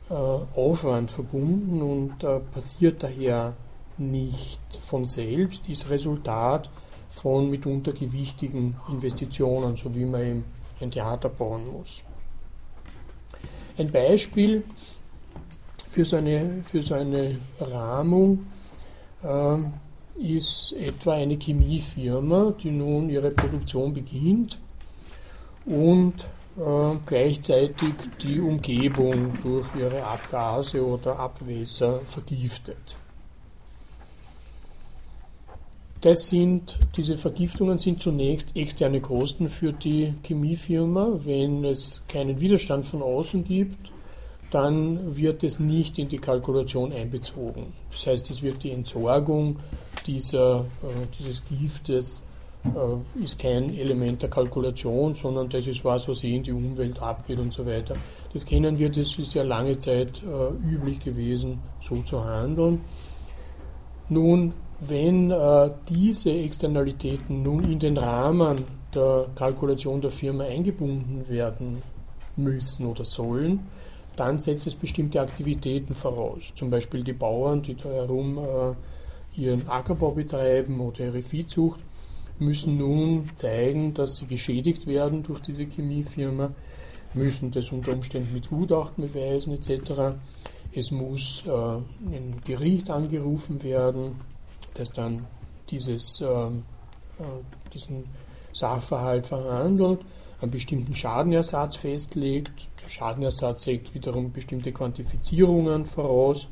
äh, Aufwand verbunden und äh, passiert daher nicht von selbst, ist Resultat von mitunter gewichtigen Investitionen, so wie man eben ein Theater bauen muss. Ein Beispiel für so eine, für so eine Rahmung äh, ist etwa eine Chemiefirma, die nun ihre Produktion beginnt und äh, gleichzeitig die Umgebung durch ihre Abgase oder Abwässer vergiftet. Das sind, diese Vergiftungen sind zunächst externe Kosten für die Chemiefirma. Wenn es keinen Widerstand von außen gibt, dann wird es nicht in die Kalkulation einbezogen. Das heißt, es wird die Entsorgung dieser, äh, dieses Giftes ist kein Element der Kalkulation, sondern das ist was, was eh in die Umwelt abgeht und so weiter. Das kennen wir, das ist ja lange Zeit äh, üblich gewesen, so zu handeln. Nun, wenn äh, diese Externalitäten nun in den Rahmen der Kalkulation der Firma eingebunden werden müssen oder sollen, dann setzt es bestimmte Aktivitäten voraus. Zum Beispiel die Bauern, die da herum äh, ihren Ackerbau betreiben oder ihre Viehzucht müssen nun zeigen, dass sie geschädigt werden durch diese Chemiefirma, müssen das unter Umständen mit Gutachten beweisen etc. Es muss äh, ein Gericht angerufen werden, das dann dieses, äh, äh, diesen Sachverhalt verhandelt, einen bestimmten Schadenersatz festlegt. Der Schadenersatz legt wiederum bestimmte Quantifizierungen voraus.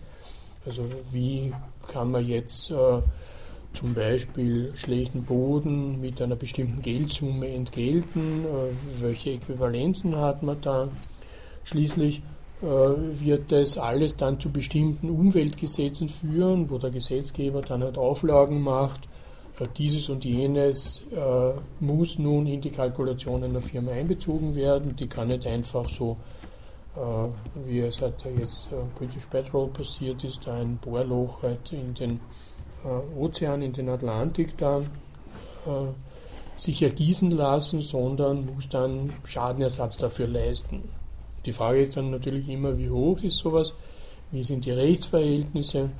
Also wie kann man jetzt äh, zum Beispiel schlechten Boden mit einer bestimmten Geldsumme entgelten, äh, welche Äquivalenzen hat man da. Schließlich äh, wird das alles dann zu bestimmten Umweltgesetzen führen, wo der Gesetzgeber dann halt Auflagen macht. Äh, dieses und jenes muss nun in die Kalkulation einer Firma einbezogen werden. Die kann nicht einfach so, wie es halt jetzt British Petrol passiert ist, ein Bohrloch halt in den Ozean, in den Atlantik da äh, sich ergießen lassen, sondern muss dann Schadenersatz dafür leisten. Die Frage ist dann natürlich immer, wie hoch ist sowas, wie sind die Rechtsverhältnisse.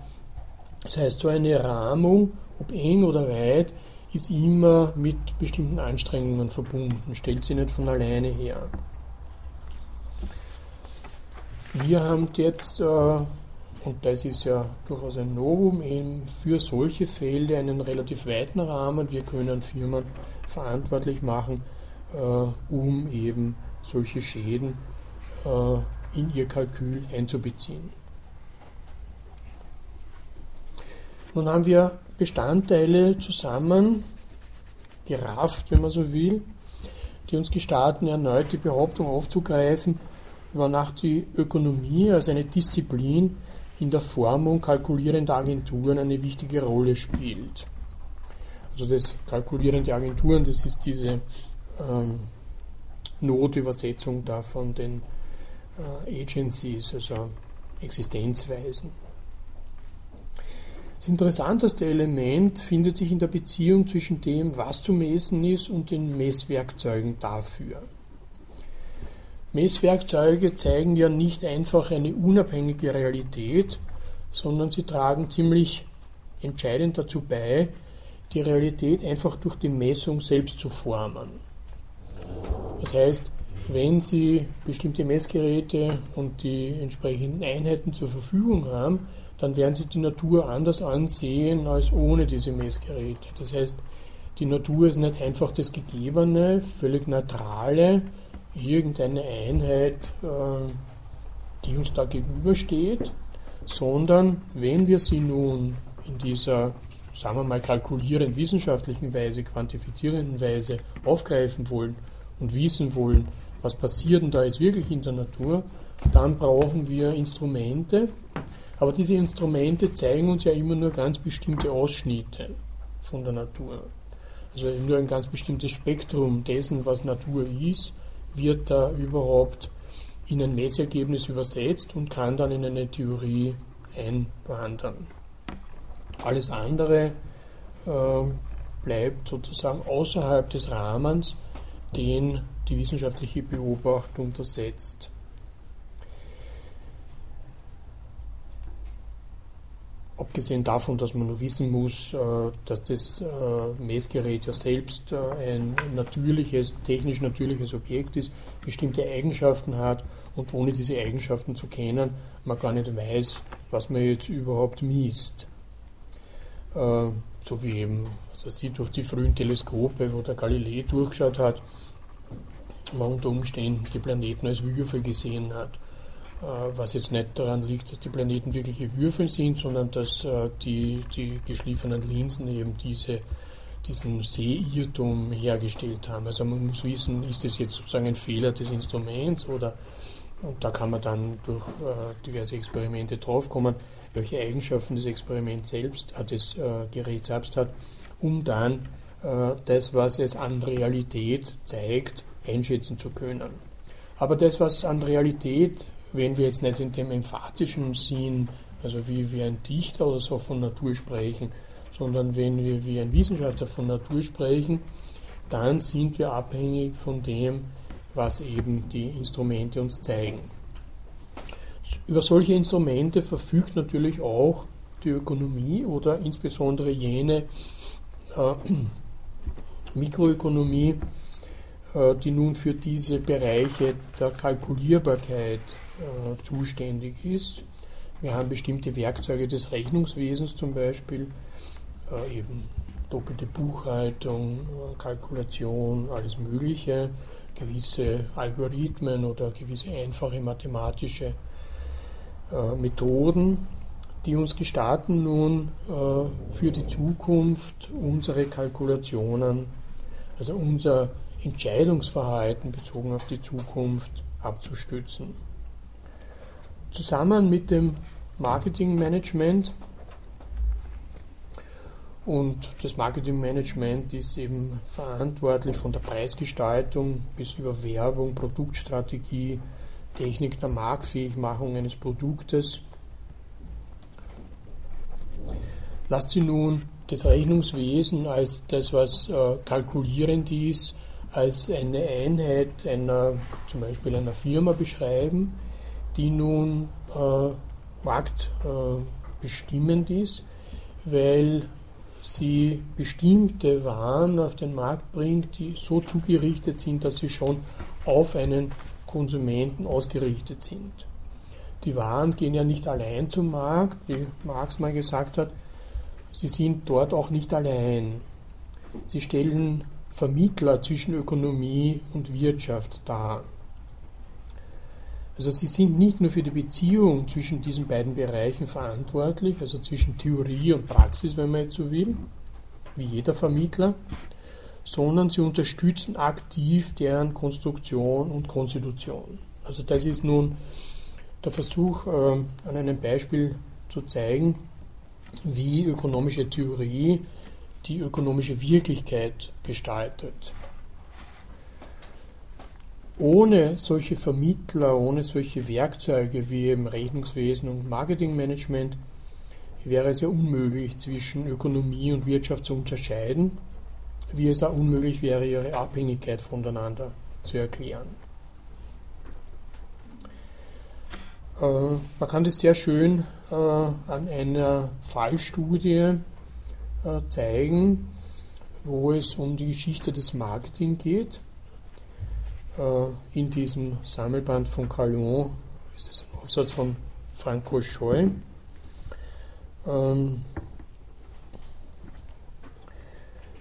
Das heißt, so eine Rahmung, ob eng oder weit, ist immer mit bestimmten Anstrengungen verbunden, stellt sie nicht von alleine her. Wir haben jetzt äh, und das ist ja durchaus ein Novum, eben für solche Fälle einen relativ weiten Rahmen. Wir können Firmen verantwortlich machen, äh, um eben solche Schäden äh, in ihr Kalkül einzubeziehen. Nun haben wir Bestandteile zusammen gerafft, wenn man so will, die uns gestatten, erneut die Behauptung aufzugreifen, wonach die Ökonomie als eine Disziplin in der Formung kalkulierender Agenturen eine wichtige Rolle spielt. Also das kalkulierende Agenturen, das ist diese ähm, Notübersetzung da von den äh, Agencies, also Existenzweisen. Das interessanteste Element findet sich in der Beziehung zwischen dem, was zu messen ist, und den Messwerkzeugen dafür. Messwerkzeuge zeigen ja nicht einfach eine unabhängige Realität, sondern sie tragen ziemlich entscheidend dazu bei, die Realität einfach durch die Messung selbst zu formen. Das heißt, wenn Sie bestimmte Messgeräte und die entsprechenden Einheiten zur Verfügung haben, dann werden Sie die Natur anders ansehen als ohne diese Messgeräte. Das heißt, die Natur ist nicht einfach das Gegebene, völlig neutrale, irgendeine Einheit, äh, die uns da gegenübersteht, sondern wenn wir sie nun in dieser, sagen wir mal, kalkulierend wissenschaftlichen Weise, quantifizierenden Weise aufgreifen wollen und wissen wollen, was passiert denn da jetzt wirklich in der Natur, dann brauchen wir Instrumente, aber diese Instrumente zeigen uns ja immer nur ganz bestimmte Ausschnitte von der Natur. Also nur ein ganz bestimmtes Spektrum dessen, was Natur ist, wird da überhaupt in ein Messergebnis übersetzt und kann dann in eine Theorie einwandern. Alles andere äh, bleibt sozusagen außerhalb des Rahmens, den die wissenschaftliche Beobachtung untersetzt. Abgesehen davon, dass man nur wissen muss, äh, dass das äh, Messgerät ja selbst äh, ein natürliches, technisch natürliches Objekt ist, bestimmte Eigenschaften hat und ohne diese Eigenschaften zu kennen, man gar nicht weiß, was man jetzt überhaupt misst. So wie eben, was weiß ich, durch die frühen Teleskope, wo der Galilei durchgeschaut hat, man unter Umständen die Planeten als Würfel gesehen hat was jetzt nicht daran liegt, dass die Planeten wirkliche Würfel sind, sondern dass äh, die, die geschliffenen Linsen eben diese, diesen Sehirrtum hergestellt haben. Also man muss wissen, ist das jetzt sozusagen ein Fehler des Instruments oder und da kann man dann durch äh, diverse Experimente draufkommen, welche Eigenschaften das Experiment selbst, äh, das äh, Gerät selbst hat, um dann äh, das, was es an Realität zeigt, einschätzen zu können. Aber das, was an Realität wenn wir jetzt nicht in dem emphatischen Sinn, also wie, wie ein Dichter oder so von Natur sprechen, sondern wenn wir wie ein Wissenschaftler von Natur sprechen, dann sind wir abhängig von dem, was eben die Instrumente uns zeigen. Über solche Instrumente verfügt natürlich auch die Ökonomie oder insbesondere jene äh, Mikroökonomie, äh, die nun für diese Bereiche der Kalkulierbarkeit äh, zuständig ist. Wir haben bestimmte Werkzeuge des Rechnungswesens zum Beispiel, äh, eben doppelte Buchhaltung, äh, Kalkulation, alles Mögliche, gewisse Algorithmen oder gewisse einfache mathematische äh, Methoden, die uns gestatten nun äh, für die Zukunft unsere Kalkulationen, also unser Entscheidungsverhalten bezogen auf die Zukunft abzustützen zusammen mit dem Marketingmanagement. Und das Marketingmanagement ist eben verantwortlich von der Preisgestaltung bis über Werbung, Produktstrategie, Technik der Marktfähigmachung eines Produktes. Lasst sie nun das Rechnungswesen als das, was äh, kalkulierend ist, als eine Einheit einer, zum Beispiel einer Firma beschreiben, die nun äh, marktbestimmend äh, ist, weil sie bestimmte Waren auf den Markt bringt, die so zugerichtet sind, dass sie schon auf einen Konsumenten ausgerichtet sind. die Waren gehen ja nicht allein zum Markt, wie Marx mal gesagt hat, sie sind dort auch nicht allein. Sie stellen Vermittler zwischen Ökonomie und Wirtschaft dar. Also sie sind nicht nur für die Beziehung zwischen diesen beiden Bereichen verantwortlich, also zwischen Theorie und Praxis, wenn man jetzt so will, wie jeder Vermittler, sondern sie unterstützen aktiv deren Konstruktion und Konstitution. Also das ist nun der Versuch, äh, an einem Beispiel zu zeigen, wie ökonomische Theorie die ökonomische Wirklichkeit gestaltet. Ohne solche Vermittler, ohne solche Werkzeuge wie eben Rechnungswesen und Marketingmanagement wäre es ja unmöglich, zwischen Ökonomie und Wirtschaft zu unterscheiden, wie es auch unmöglich wäre, ihre Abhängigkeit voneinander zu erklären. Äh, man kann das sehr schön äh, an einer Fallstudie äh, zeigen, wo es um die Geschichte des Marketing geht. In diesem Sammelband von Callon, das ist ein Aufsatz von Frank Scheu. Ähm,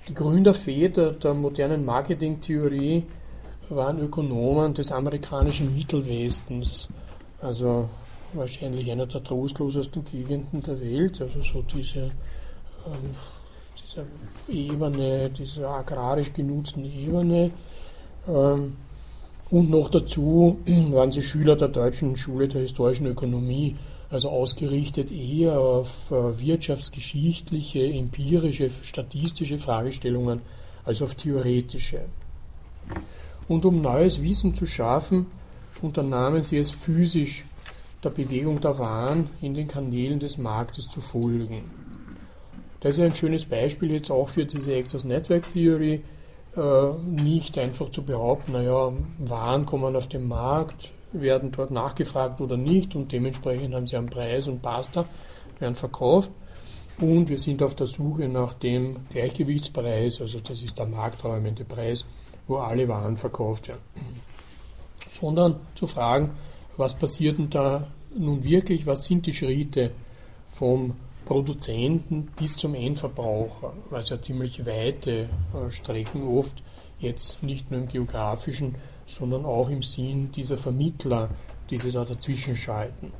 die Gründerväter der modernen Marketingtheorie waren Ökonomen des amerikanischen Mittelwestens also wahrscheinlich einer der trostlosesten Gegenden der Welt, also so diese, ähm, diese Ebene, diese agrarisch genutzten Ebene. Und noch dazu waren sie Schüler der Deutschen Schule der historischen Ökonomie, also ausgerichtet eher auf äh, wirtschaftsgeschichtliche, empirische, statistische Fragestellungen als auf theoretische. Und um neues Wissen zu schaffen, unternahmen sie es physisch, der Bewegung der Waren in den Kanälen des Marktes zu folgen. Das ist ein schönes Beispiel jetzt auch für diese Access Network Theory, nicht einfach zu behaupten, naja, Waren kommen auf den Markt, werden dort nachgefragt oder nicht und dementsprechend haben sie einen Preis und basta, werden verkauft. Und wir sind auf der Suche nach dem Gleichgewichtspreis, also das ist der markträumende Preis, wo alle Waren verkauft werden. Sondern zu fragen, was passiert denn da nun wirklich, was sind die Schritte vom Produzenten bis zum Endverbraucher, ja ziemlich weite äh, Strecken oft jetzt nicht nur im geografischen, sondern auch im Sinn dieser Vermittler, die sie da dazwischen schalten.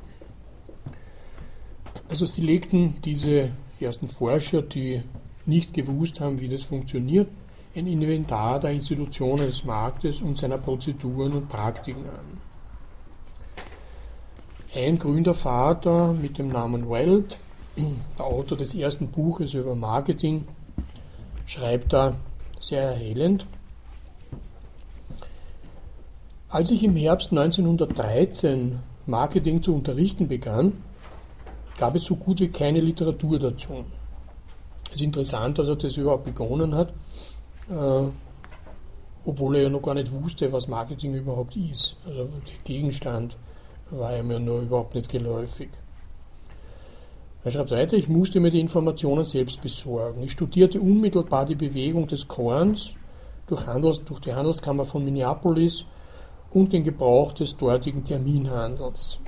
Also sie legten diese ersten Forscher, die nicht gewusst haben, wie das funktioniert, ein Inventar der Institutionen des Marktes und seiner Prozeduren und Praktiken an. Ein Gründervater mit dem Namen Weld, der Autor des ersten Buches über Marketing, schreibt da sehr erhellend. Als ich im Herbst 1913 Marketing zu unterrichten begann, gab es so gut wie keine Literatur dazu. Es ist interessant, dass er das überhaupt begonnen hat, äh, obwohl er ja noch gar nicht wusste, was Marketing überhaupt ist. Also der Gegenstand war ihm ja nur überhaupt nicht geläufig. Er schreibt weiter, ich musste mir die Informationen selbst besorgen. Ich studierte unmittelbar die Bewegung des Korns durch, Handels, durch die Handelskammer von Minneapolis und den Gebrauch des dortigen Terminhandels.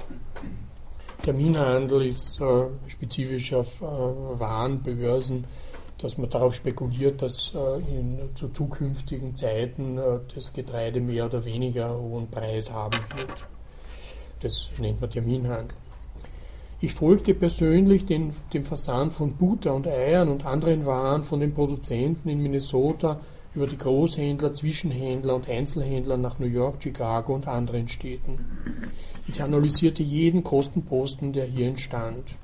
Terminhandel ist äh, spezifisch auf äh, Warenbörsen dass man darauf spekuliert, dass äh, in, zu zukünftigen Zeiten äh, das Getreide mehr oder weniger hohen Preis haben wird. Das nennt man Terminhandel. Ich folgte persönlich den, dem Versand von Butter und Eiern und anderen Waren von den Produzenten in Minnesota über die Großhändler, Zwischenhändler und Einzelhändler nach New York, Chicago und anderen Städten. Ich analysierte jeden Kostenposten, der hier entstand.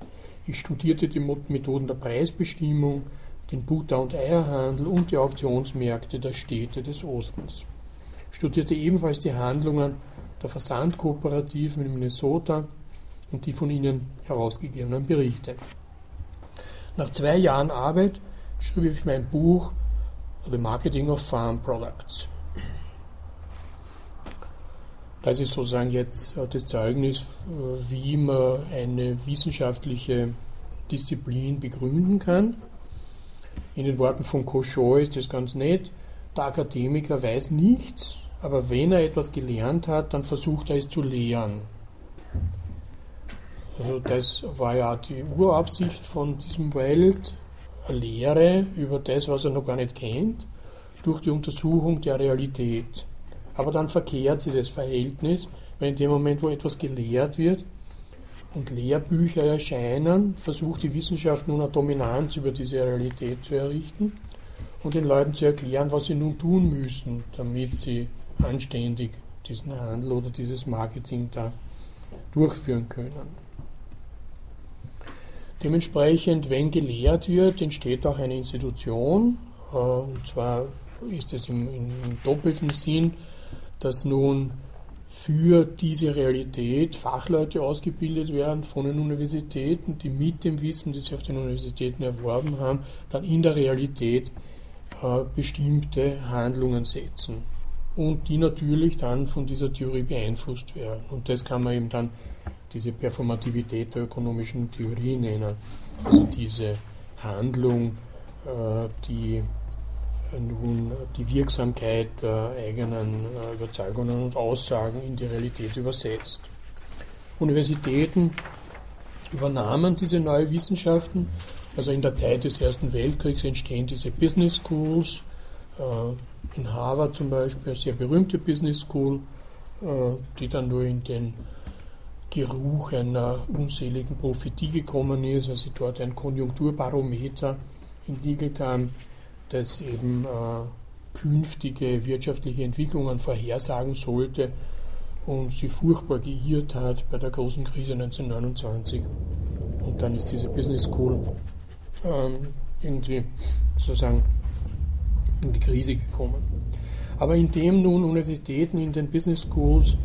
Ich studierte die Methoden der Preisbestimmung, den Butter- und Eierhandel und die Auktionsmärkte der Städte des Ostens. Studierte ebenfalls die Handlungen der Versandkooperativen in Minnesota und die von ihnen herausgegebenen Berichte. Nach zwei Jahren Arbeit schrieb ich mein Buch The Marketing of Farm Products. Das ist sozusagen jetzt das Zeugnis, äh, wie man eine wissenschaftliche Disziplin begründen kann. In den Worten von Cochon ist das ganz nett. Der Akademiker weiß nichts, aber wenn er etwas gelernt hat, dann versucht er es zu lehren. Also das war ja die Urabsicht von diesem Welt, eine Lehre über das, was er noch gar nicht kennt, durch die Untersuchung der Realität. Aber dann verkehrt sich das Verhältnis, weil in dem Moment, wo etwas gelehrt wird und Lehrbücher erscheinen, versucht die Wissenschaft nun eine Dominanz über diese Realität zu errichten und den Leuten zu erklären, was sie nun tun müssen, damit sie anständig diesen Handel oder dieses Marketing da durchführen können. Dementsprechend, wenn gelehrt wird, entsteht auch eine Institution. Äh, und zwar ist es im, im doppelten Sinn, dass nun für diese Realität Fachleute ausgebildet werden von den Universitäten, die mit dem Wissen, das sie auf den Universitäten erworben haben, dann in der Realität äh, bestimmte Handlungen setzen. Und die natürlich dann von dieser Theorie beeinflusst werden. Und das kann man eben dann diese Performativität der ökonomischen Theorie nennen. Also diese Handlung, äh, die nun die Wirksamkeit der eigenen äh, Überzeugungen und Aussagen in die Realität übersetzt. Universitäten übernahmen diese neuen Wissenschaften. Also in der Zeit des Ersten Weltkriegs entstehen diese Business Schools. Äh, in Harvard zum Beispiel, eine sehr berühmte Business School, die dann nur in den Geruch einer unseligen Prophetie gekommen ist, als sie dort ein Konjunkturbarometer entwickelt haben, das eben äh, künftige wirtschaftliche Entwicklungen vorhersagen sollte und sie furchtbar geirrt hat bei der großen Krise 1929. Und dann ist diese Business School ähm, irgendwie sozusagen in die Krise gekommen. Aber indem nun Universitäten in den Business Schools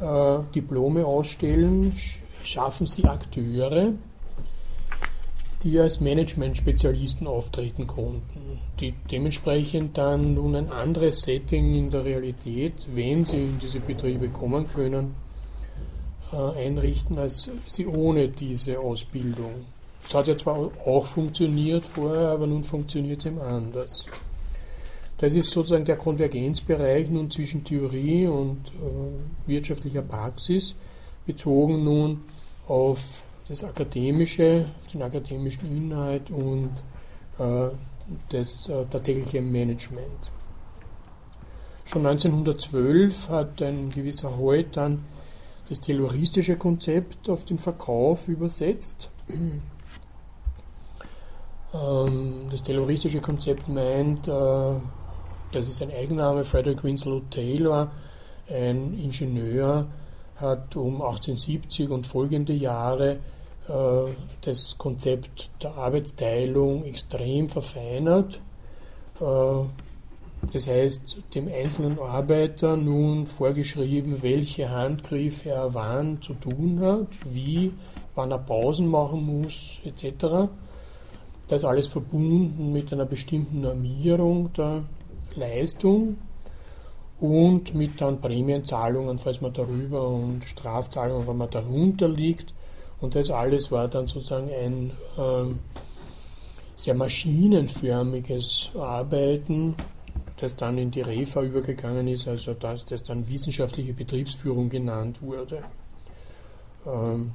äh, Diplome ausstellen, schaffen sie Akteure, die als Management-Spezialisten auftreten konnten, die dementsprechend dann nun ein anderes Setting in der Realität, wenn sie in diese Betriebe kommen können, äh, einrichten, als sie ohne diese Ausbildung. Es hat ja zwar auch funktioniert vorher, aber nun funktioniert es eben anders. Das ist sozusagen der Konvergenzbereich nun zwischen Theorie und äh, wirtschaftlicher Praxis, bezogen nun auf das akademische, auf den akademischen Inhalt und äh, das äh, tatsächliche Management. Schon 1912 hat ein gewisser Holt dann das tayloristische Konzept auf den Verkauf übersetzt. Ähm, das tayloristische Konzept meint, äh, das ist ein Eigenname, Frederick Winslow Taylor, ein Ingenieur, hat um 1870 und folgende Jahre äh, das Konzept der Arbeitsteilung extrem verfeinert. Äh, das heißt, dem einzelnen Arbeiter nun vorgeschrieben, welche Handgriffe er wann zu tun hat, wie, wann er Pausen machen muss, etc. Das alles verbunden mit einer bestimmten Normierung der Leistung und mit dann Prämienzahlungen, falls man darüber und Strafzahlungen, wenn man darunter liegt. Und das alles war dann sozusagen ein ähm, sehr maschinenförmiges Arbeiten, das dann in die REFA übergegangen ist, also dass das dann wissenschaftliche Betriebsführung genannt wurde. Ähm,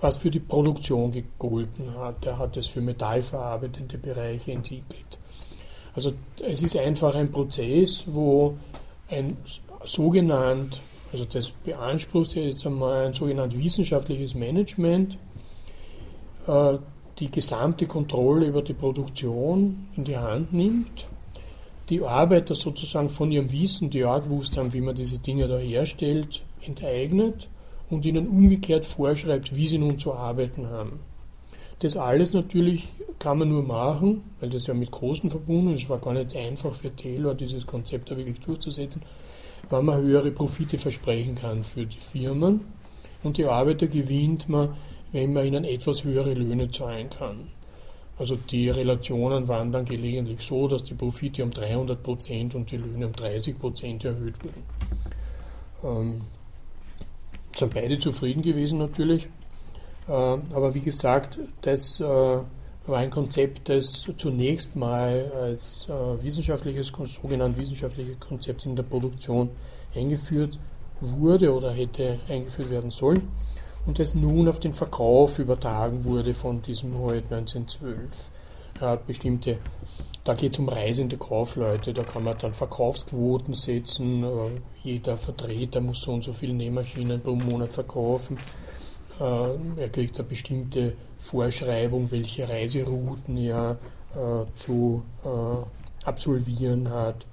was für die Produktion gegolten hat. Er hat es für metallverarbeitende Bereiche entwickelt. Also es ist einfach ein Prozess, wo ein sogenannt, also das beansprucht jetzt einmal ein sogenannt wissenschaftliches Management, äh, die gesamte Kontrolle über die Produktion in die Hand nimmt, die Arbeiter sozusagen von ihrem Wissen, die auch gewusst haben, wie man diese Dinge da herstellt, enteignet und ihnen umgekehrt vorschreibt, wie sie nun zu arbeiten haben. Das alles natürlich kann man nur machen, weil das ja mit Kosten verbunden ist. Es war gar nicht einfach für Taylor, dieses Konzept da wirklich durchzusetzen, weil man höhere Profite versprechen kann für die Firmen. Und die Arbeiter gewinnt man, wenn man ihnen etwas höhere Löhne zahlen kann. Also die Relationen waren dann gelegentlich so, dass die Profite um 300 Prozent und die Löhne um 30 Prozent erhöht wurden. Ähm, sind beide zufrieden gewesen natürlich. Äh, aber wie gesagt, das äh, war ein Konzept, das zunächst mal als äh, wissenschaftliches, sogenannt wissenschaftliches Konzept in der Produktion eingeführt wurde oder hätte eingeführt werden sollen. und das nun auf den Verkauf übertragen wurde von diesem halt 1912. Er hat bestimmte, da geht es um reisende Kaufleute, da kann man dann Verkaufsquoten setzen, jeder Vertreter muss so und so viele Nähmaschinen pro Monat verkaufen. Äh, er kriegt eine bestimmte Vorschreibung, welche Reiserouten er äh, zu absolvieren hat.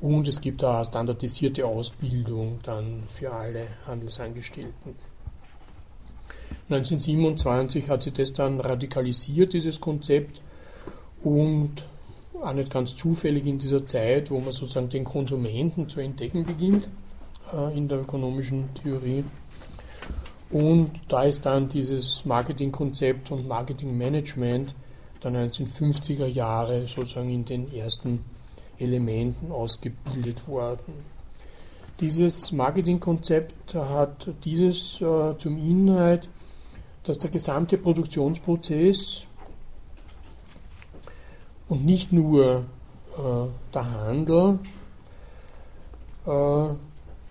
Und es gibt eine standardisierte Ausbildung dann für alle Handelsangestellten. 1927 hat sich das dann radikalisiert, dieses Konzept, und auch nicht ganz zufällig in dieser Zeit, wo man sozusagen den Konsumenten zu entdecken beginnt äh, in der ökonomischen Theorie. Und da ist dann dieses Marketingkonzept und Marketingmanagement der 1950er Jahre sozusagen in den ersten Elementen ausgebildet worden. Dieses Marketingkonzept hat dieses äh, zum Inhalt, dass der gesamte Produktionsprozess und nicht nur äh, der Handel, äh,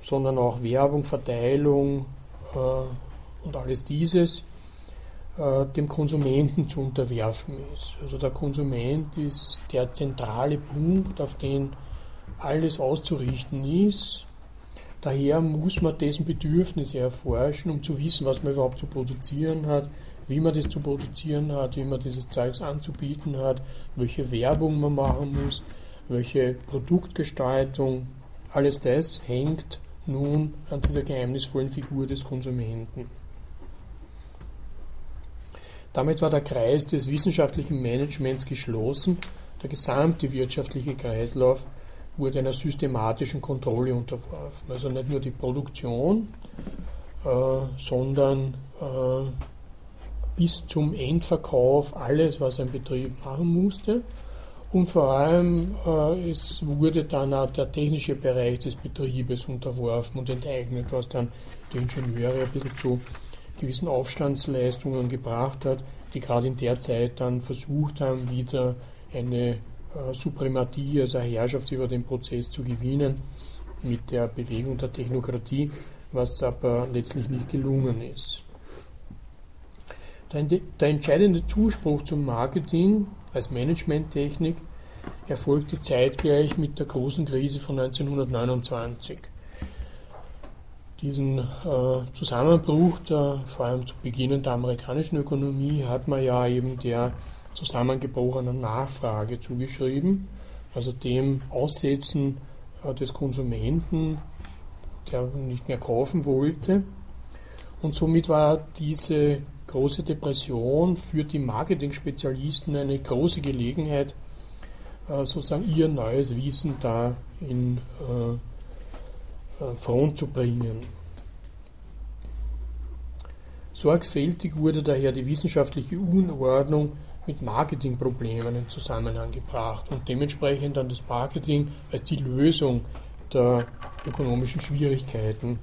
sondern auch Werbung, Verteilung äh, und alles dieses äh, dem Konsumenten zu unterwerfen ist. Also der Konsument ist der zentrale Punkt, auf den alles auszurichten ist. Daher muss man dessen Bedürfnisse erforschen, um zu wissen, was man überhaupt zu produzieren hat, wie man das zu produzieren hat, wie man dieses Zeugs anzubieten hat, welche Werbung man machen muss, welche Produktgestaltung. Alles das hängt nun an dieser geheimnisvollen Figur des Konsumenten. Damit war der Kreis des wissenschaftlichen Managements geschlossen. Der gesamte wirtschaftliche Kreislauf wurde einer systematischen Kontrolle unterworfen. Also nicht nur die Produktion, äh, sondern äh, bis zum Endverkauf alles, was ein Betrieb machen musste. Und vor allem äh, es wurde dann auch der technische Bereich des Betriebes unterworfen und enteignet, was dann die Ingenieure ein bisschen zu gewissen Aufstandsleistungen gebracht hat, die gerade in der Zeit dann versucht haben, wieder eine äh, Suprematie, also eine Herrschaft über den Prozess zu gewinnen mit der Bewegung der Technokratie, was aber letztlich nicht gelungen ist. Der, der entscheidende Zuspruch zum Marketing als Managementtechnik erfolgte zeitgleich mit der großen Krise von 1929 diesen äh, Zusammenbruch der, vor allem zu Beginn der amerikanischen Ökonomie hat man ja eben der zusammengebrochenen Nachfrage zugeschrieben, also dem Aussetzen äh, des Konsumenten, der nicht mehr kaufen wollte. Und somit war diese große Depression für die Marketing-Spezialisten eine große Gelegenheit, äh, sozusagen ihr neues Wissen da in äh, Front zu bringen. Sorgfältig wurde daher die wissenschaftliche Unordnung mit Marketingproblemen in Zusammenhang gebracht und dementsprechend dann das Marketing als die Lösung der ökonomischen Schwierigkeiten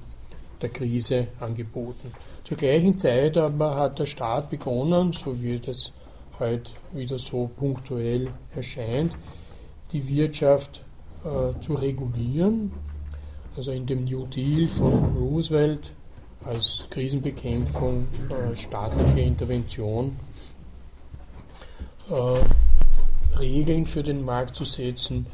der Krise angeboten. Zur gleichen Zeit aber hat der Staat begonnen, so wie das heute wieder so punktuell erscheint, die Wirtschaft äh, zu regulieren, also in dem New Deal von Roosevelt als Krisenbekämpfung, äh, staatliche Intervention, äh, Regeln für den Markt zu setzen,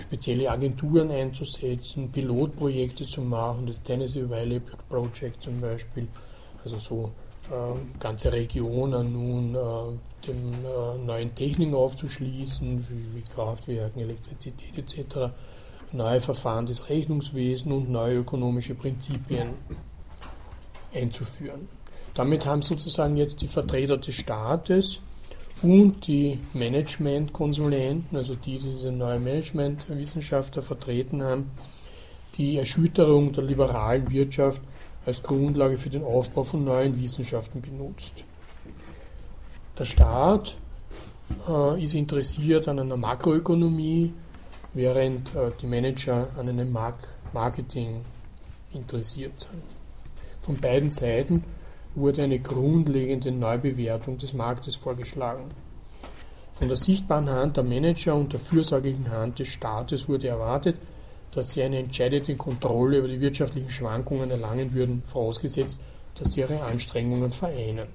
spezielle Agenturen einzusetzen, Pilotprojekte zu machen, das Tennessee Valley Project zum Beispiel, also so äh, ganze Regionen nun äh, dem äh, neuen Techniken aufzuschließen, wie, wie Kraftwerken, Elektrizität etc neue Verfahren des Rechnungswesens und neue ökonomische Prinzipien einzuführen. Damit haben sozusagen jetzt die Vertreter des Staates und die Managementkonsulenten, also die, die diese neue Managementwissenschaftler vertreten haben, die Erschütterung der liberalen Wirtschaft als Grundlage für den Aufbau von neuen Wissenschaften benutzt. Der Staat äh, ist interessiert an einer Makroökonomie, während äh, die Manager an einem Mark Marketing interessiert sind. Von beiden Seiten wurde eine grundlegende Neubewertung des Marktes vorgeschlagen. Von der sichtbaren Hand der Manager und der fürsorglichen Hand des Staates wurde erwartet, dass sie eine entscheidende Kontrolle über die wirtschaftlichen Schwankungen erlangen würden, vorausgesetzt, dass sie ihre Anstrengungen vereinen.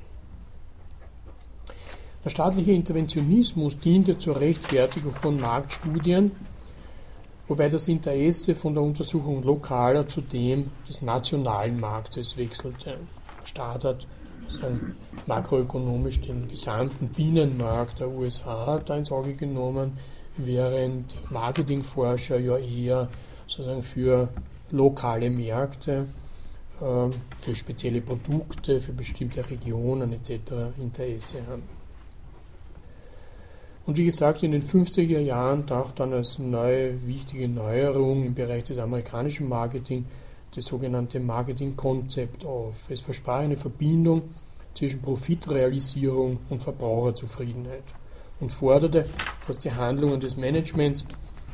Der staatliche Interventionismus diente zur Rechtfertigung von Marktstudien, wobei das Interesse von der Untersuchung lokaler zu dem des nationalen Marktes wechselte. Der Staat hat makroökonomisch den gesamten Binnenmarkt der USA da ins Auge genommen, während Marketingforscher ja eher sozusagen für lokale Märkte, äh, für spezielle Produkte, für bestimmte Regionen etc. Interesse haben. Und wie gesagt, in den 50er Jahren taucht dann als neue wichtige Neuerung im Bereich des amerikanischen Marketing das sogenannte Marketing-Konzept auf. Es versprach eine Verbindung zwischen Profitrealisierung und Verbraucherzufriedenheit und forderte, dass die Handlungen des Managements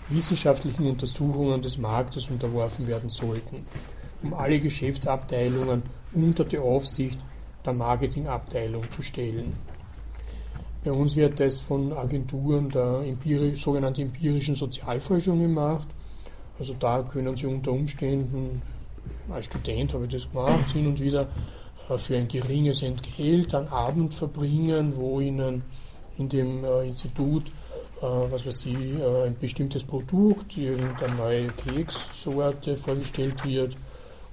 wissenschaftlichen Untersuchungen des Marktes unterworfen werden sollten, um alle Geschäftsabteilungen unter die Aufsicht der Marketingabteilung zu stellen. Bei uns wird das von Agenturen der empiri sogenannten empirischen Sozialforschung gemacht. Also da können Sie unter Umständen, als Student habe ich das gemacht, hin und wieder äh, für ein geringes Entgelt einen Abend verbringen, wo Ihnen in dem äh, Institut äh, was weiß ich, ein bestimmtes Produkt, irgendeine neue Kekssorte vorgestellt wird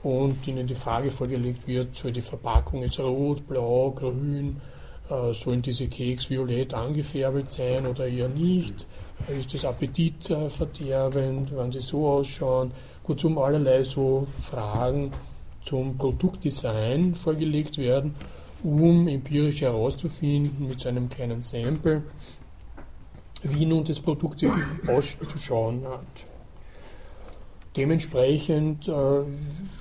und ihnen die Frage vorgelegt wird, soll die Verpackung jetzt rot, blau, grün, sollen diese Keks violett angefärbt sein oder eher nicht, ist das appetitverderbend, wenn sie so ausschauen, kurzum allerlei so Fragen zum Produktdesign vorgelegt werden, um empirisch herauszufinden mit so einem kleinen Sample, wie nun das Produkt wirklich auszuschauen hat. Dementsprechend äh,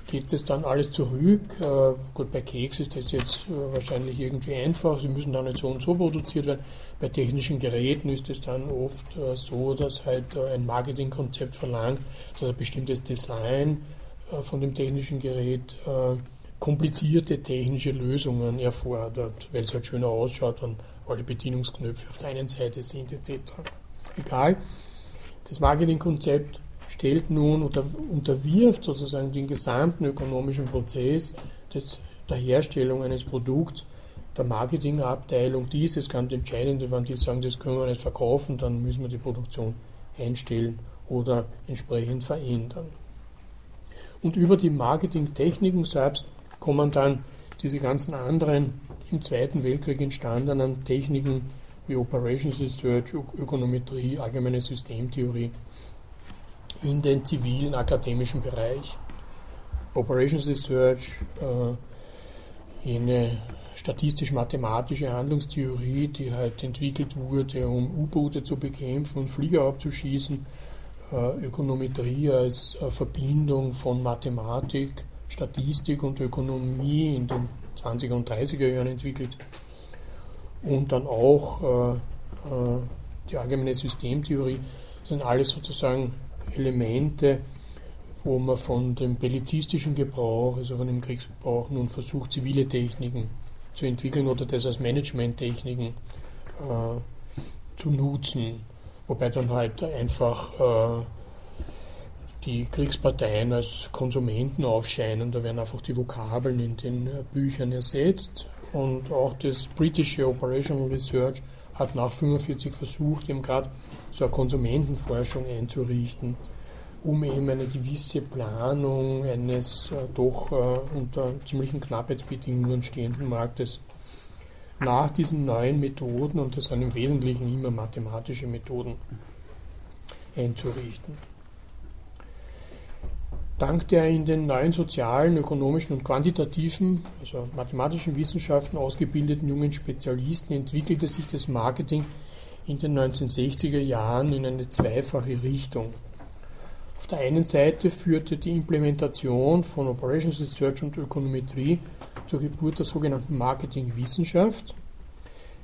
geht das dann alles zurück. Äh, gut, bei Keks ist das jetzt äh, wahrscheinlich irgendwie einfach, sie müssen dann nicht so und so produziert werden. Bei technischen Geräten ist es dann oft äh, so, dass halt äh, ein Marketingkonzept verlangt, dass ein bestimmtes Design äh, von dem technischen Gerät komplizierte technische Lösungen erfordert, weil es halt schöner ausschaut, wenn alle Bedienungsknöpfe auf der einen Seite sind etc. Egal. Das Marketingkonzept stellt nun oder unterwirft sozusagen den gesamten ökonomischen Prozess des, der Herstellung eines Produkts der Marketingabteilung. Dies ist ganz entscheidend, wenn die sagen, das können wir nicht verkaufen, dann müssen wir die Produktion einstellen oder entsprechend verändern. Und über die Marketingtechniken selbst kommen dann diese ganzen anderen im Zweiten Weltkrieg entstandenen Techniken wie Operations Research, Ökonometrie, allgemeine Systemtheorie in den zivilen akademischen Bereich. Operations Research, äh, eine statistisch-mathematische Handlungstheorie, die halt entwickelt wurde, um U-Boote zu bekämpfen und Flieger abzuschießen. Äh, Ökonometrie als äh, Verbindung von Mathematik, Statistik und Ökonomie in den 20er und 30er Jahren entwickelt. Und dann auch äh, äh, die allgemeine Systemtheorie das sind alles sozusagen Elemente, wo man von dem bellizistischen Gebrauch, also von dem Kriegsgebrauch, nun versucht, zivile Techniken zu entwickeln oder das als Managementtechniken äh, zu nutzen. Wobei dann halt einfach äh, die Kriegsparteien als Konsumenten aufscheinen. Da werden einfach die Vokabeln in den äh, Büchern ersetzt. Und auch das britische Operational Research hat nach 1945 versucht, eben gerade so eine Konsumentenforschung einzurichten, um eben eine gewisse Planung eines äh, doch äh, unter ziemlichen Knappheitsbedingungen stehenden Marktes nach diesen neuen Methoden, und das sind im Wesentlichen immer mathematische Methoden, einzurichten. Dank der in den neuen sozialen, ökonomischen und quantitativen, also mathematischen Wissenschaften ausgebildeten jungen Spezialisten entwickelte sich das Marketing in den 1960er Jahren in eine zweifache Richtung. Auf der einen Seite führte die Implementation von Operations Research und Ökonometrie zur Geburt der sogenannten Marketingwissenschaft,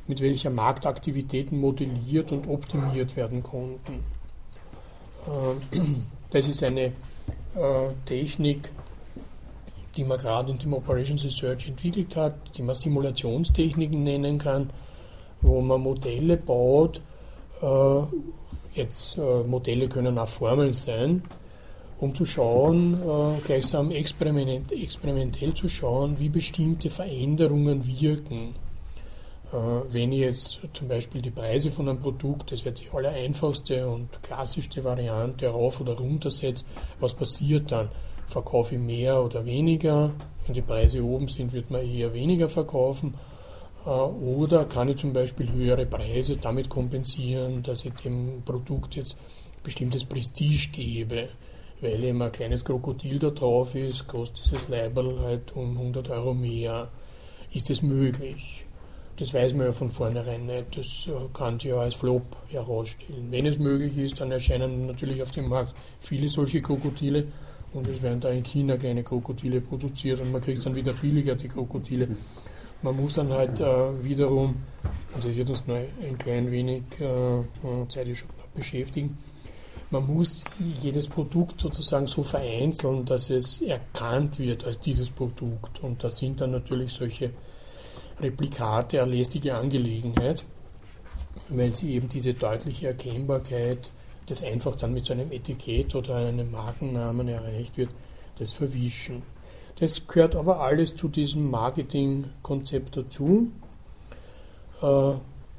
mit welcher Marktaktivitäten modelliert und optimiert werden konnten. Ähm, das ist eine äh, Technik, die man gerade in dem Operations Research entwickelt hat, die man Simulationstechniken nennen kann, wo man Modelle baut. Äh, jetzt äh, Modelle können auch Formeln sein, um zu schauen, äh, gleichsam experiment, experimentell zu schauen, wie bestimmte Veränderungen wirken. Äh, wenn ich jetzt zum Beispiel die Preise von einem Produkt, das wäre die aller einfachste und klassischste Variante, rauf oder runter setze, was passiert dann? Verkaufe ich mehr oder weniger? Wenn die Preise oben sind, wird man eher weniger verkaufen. Äh, oder kann ich zum Beispiel höhere Preise damit kompensieren, dass ich dem Produkt jetzt bestimmtes Prestige gebe? Weil eben ein kleines Krokodil da drauf ist, kostet dieses Leiberl halt um 100 Euro mehr. Ist es möglich? Das weiß man ja von vornherein nicht. Das äh, kann sich ja als Flop herausstellen. Wenn es möglich ist, dann erscheinen natürlich auf dem Markt viele solche Krokodile und es werden da in China kleine Krokodile produziert und man kriegt dann wieder billiger die Krokodile. Man muss dann halt äh, wiederum, und das wird uns noch ein klein wenig äh, äh Zeit schon beschäftigen, man muss jedes Produkt sozusagen so vereinzeln, dass es erkannt wird als dieses Produkt. Und das sind dann natürlich solche Replikate eine lästige Angelegenheit, weil sie eben diese deutliche Erkennbarkeit, das einfach dann mit so einem Etikett oder einem Markennamen erreicht wird, das verwischen. Das gehört aber alles zu diesem Marketingkonzept dazu, äh,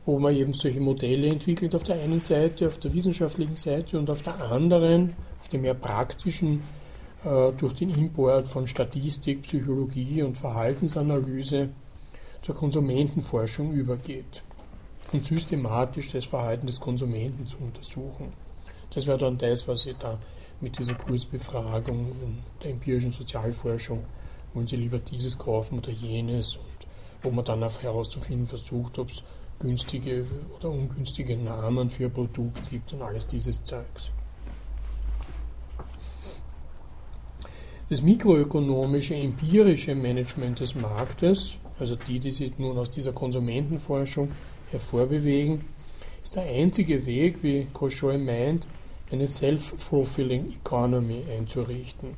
wo man eben solche Modelle entwickelt auf der einen Seite, auf der wissenschaftlichen Seite und auf der anderen, auf der mehr praktischen, äh, durch den Import von Statistik, Psychologie und Verhaltensanalyse zur Konsumentenforschung übergeht und systematisch das Verhalten des Konsumenten zu untersuchen. Das wäre dann das, was ich da mit dieser Kursbefragung der empirischen Sozialforschung, wollen Sie lieber dieses kaufen oder jenes und wo man dann auch herauszufinden versucht, ob es günstige oder ungünstige Namen für ein Produkt gibt und alles dieses Zeugs. Das mikroökonomische, empirische Management des Marktes also die, die sich nun aus dieser Konsumentenforschung hervorbewegen, ist der einzige Weg, wie Koschoy meint, eine Self-Fulfilling Economy einzurichten.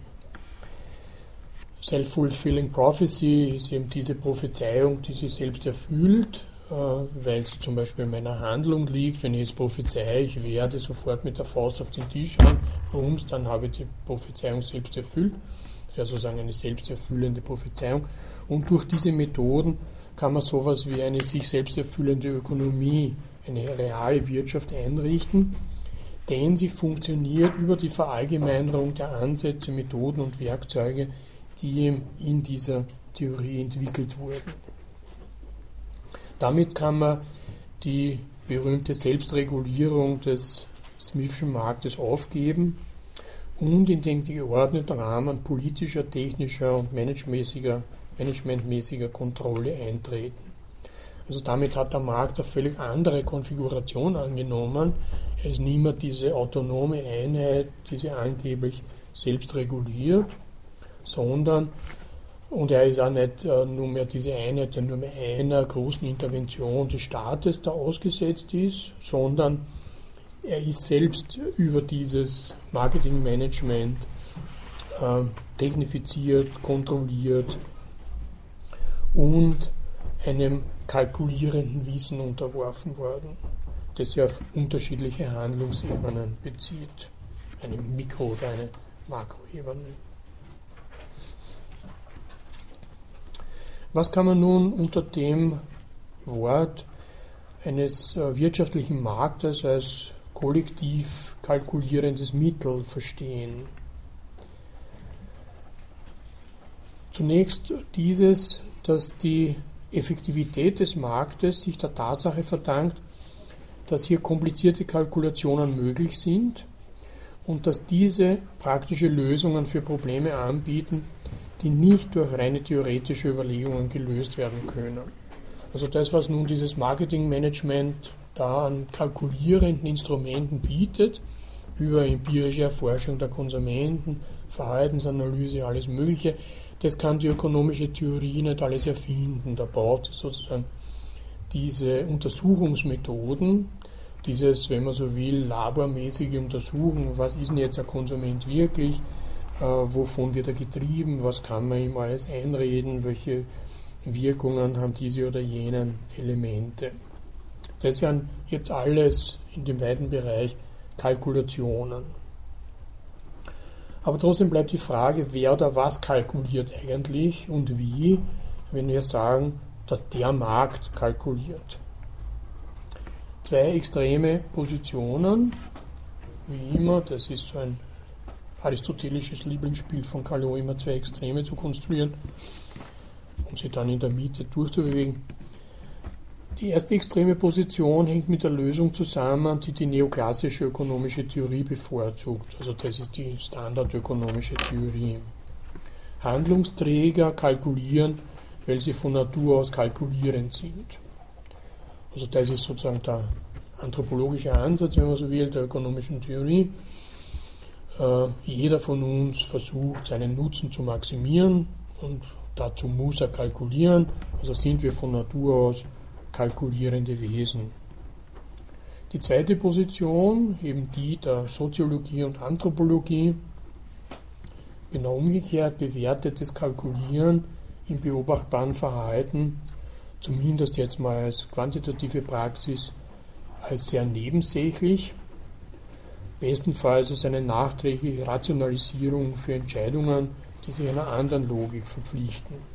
Self-Fulfilling Prophecy ist eben diese Prophezeiung, die sich selbst erfüllt, äh, weil sie zum Beispiel in meiner Handlung liegt. Wenn ich jetzt prophezeie, ich werde sofort mit der Faust auf den Tisch hauen, rums, dann habe ich die Prophezeiung selbst erfüllt. Das wäre sozusagen eine selbsterfüllende Prophezeiung. Und durch diese Methoden kann man sowas wie eine sich selbst erfüllende Ökonomie, eine reale Wirtschaft einrichten, denn sie funktioniert über die Verallgemeinerung der Ansätze, Methoden und Werkzeuge, die in dieser Theorie entwickelt wurden. Damit kann man die berühmte Selbstregulierung des Smithschen Marktes aufgeben und in den geordneten Rahmen politischer, technischer und managementmäßiger managementmäßiger Kontrolle eintreten. Also damit hat der Markt eine völlig andere Konfiguration angenommen. Er ist nicht mehr diese autonome Einheit, die sie angeblich selbst reguliert, sondern, und er ist auch nicht äh, nur mehr diese Einheit, die nur mehr einer großen Intervention des Staates da ausgesetzt ist, sondern er ist selbst über dieses Marketingmanagement äh, technifiziert, kontrolliert, und einem kalkulierenden Wissen unterworfen worden, das sich auf unterschiedliche Handlungsebenen bezieht, eine Mikro- oder eine Makroebene. Was kann man nun unter dem Wort eines äh, wirtschaftlichen Marktes als kollektiv kalkulierendes Mittel verstehen? Zunächst dieses dass die Effektivität des Marktes sich der Tatsache verdankt, dass hier komplizierte Kalkulationen möglich sind und dass diese praktische Lösungen für Probleme anbieten, die nicht durch reine theoretische Überlegungen gelöst werden können. Also das, was nun dieses Marketingmanagement da an kalkulierenden Instrumenten bietet, über empirische Erforschung der Konsumenten, Verhaltensanalyse, alles Mögliche, das kann die ökonomische Theorie nicht alles erfinden. Da braucht es sozusagen diese Untersuchungsmethoden, dieses, wenn man so will, labormäßige Untersuchen, was ist denn jetzt ein Konsument wirklich, äh, wovon wird er getrieben, was kann man ihm alles einreden, welche Wirkungen haben diese oder jenen Elemente. Das wären jetzt alles in dem weiten Bereich Kalkulationen. Aber trotzdem bleibt die Frage, wer oder was kalkuliert eigentlich und wie, wenn wir sagen, dass der Markt kalkuliert. Zwei extreme Positionen, wie immer, das ist so ein aristotelisches Lieblingsspiel von Callot, immer zwei Extreme zu konstruieren, um sie dann in der Mitte durchzubewegen. Die erste extreme Position hängt mit der Lösung zusammen, die die neoklassische ökonomische Theorie bevorzugt. Also das ist die standardökonomische Theorie. Handlungsträger kalkulieren, weil sie von Natur aus kalkulierend sind. Also das ist sozusagen der anthropologische Ansatz, wenn man so will, der ökonomischen Theorie. Äh, jeder von uns versucht, seinen Nutzen zu maximieren und dazu muss er kalkulieren. Also sind wir von Natur aus kalkulierende Wesen. Die zweite Position, eben die der Soziologie und Anthropologie, genau umgekehrt bewertet das Kalkulieren im beobachtbaren Verhalten, zumindest jetzt mal als quantitative Praxis, als sehr nebensächlich, bestenfalls als eine nachträgliche Rationalisierung für Entscheidungen, die sich einer anderen Logik verpflichten.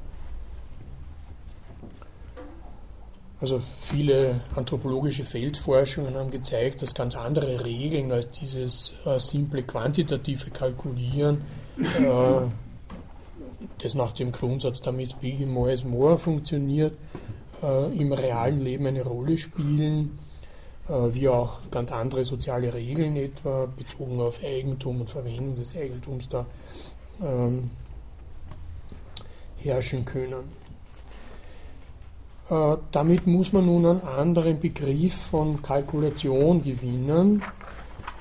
Also viele anthropologische Feldforschungen haben gezeigt, dass ganz andere Regeln als dieses äh, simple quantitative Kalkulieren, äh, das nach dem Grundsatz der Miss Biggie more is more funktioniert, äh, im realen Leben eine Rolle spielen, äh, wie auch ganz andere soziale Regeln etwa bezogen auf Eigentum und Verwendung des Eigentums da ähm, herrschen können. Äh, damit muss man nun einen anderen Begriff von Kalkulation gewinnen,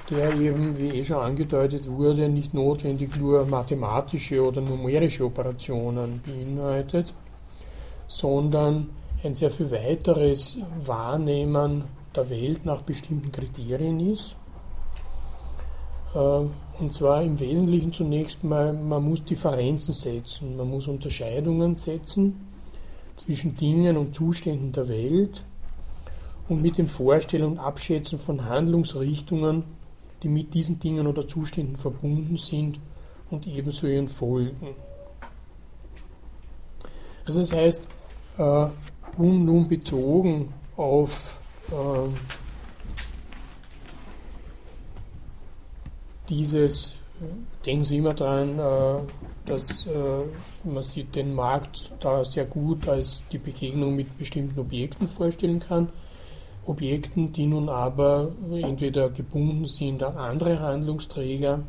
der eben, wie eh schon angedeutet wurde, nicht notwendig nur mathematische oder numerische Operationen beinhaltet, sondern ein sehr viel weiteres Wahrnehmen der Welt nach bestimmten Kriterien ist. Äh, und zwar im Wesentlichen zunächst mal, man muss Differenzen setzen, man muss Unterscheidungen setzen zwischen Dingen und Zuständen der Welt und mit dem Vorstellen und Abschätzen von Handlungsrichtungen, die mit diesen Dingen oder Zuständen verbunden sind und ebenso ihren Folgen. Also das heißt, äh, um nun bezogen auf äh, dieses denken Sie immer daran, äh, dass äh, man sich den Markt da sehr gut als die Begegnung mit bestimmten Objekten vorstellen kann. Objekten, die nun aber entweder gebunden sind an andere Handlungsträger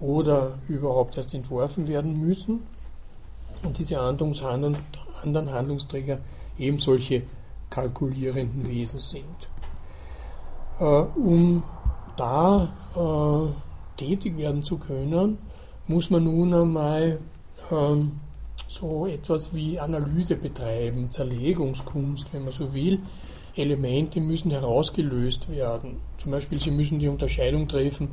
oder überhaupt erst entworfen werden müssen. Und diese anderen Handlungsträger eben solche kalkulierenden Wesen sind. Äh, um da tätig werden zu können, muss man nun einmal ähm, so etwas wie Analyse betreiben, Zerlegungskunst, wenn man so will. Elemente müssen herausgelöst werden. Zum Beispiel, Sie müssen die Unterscheidung treffen,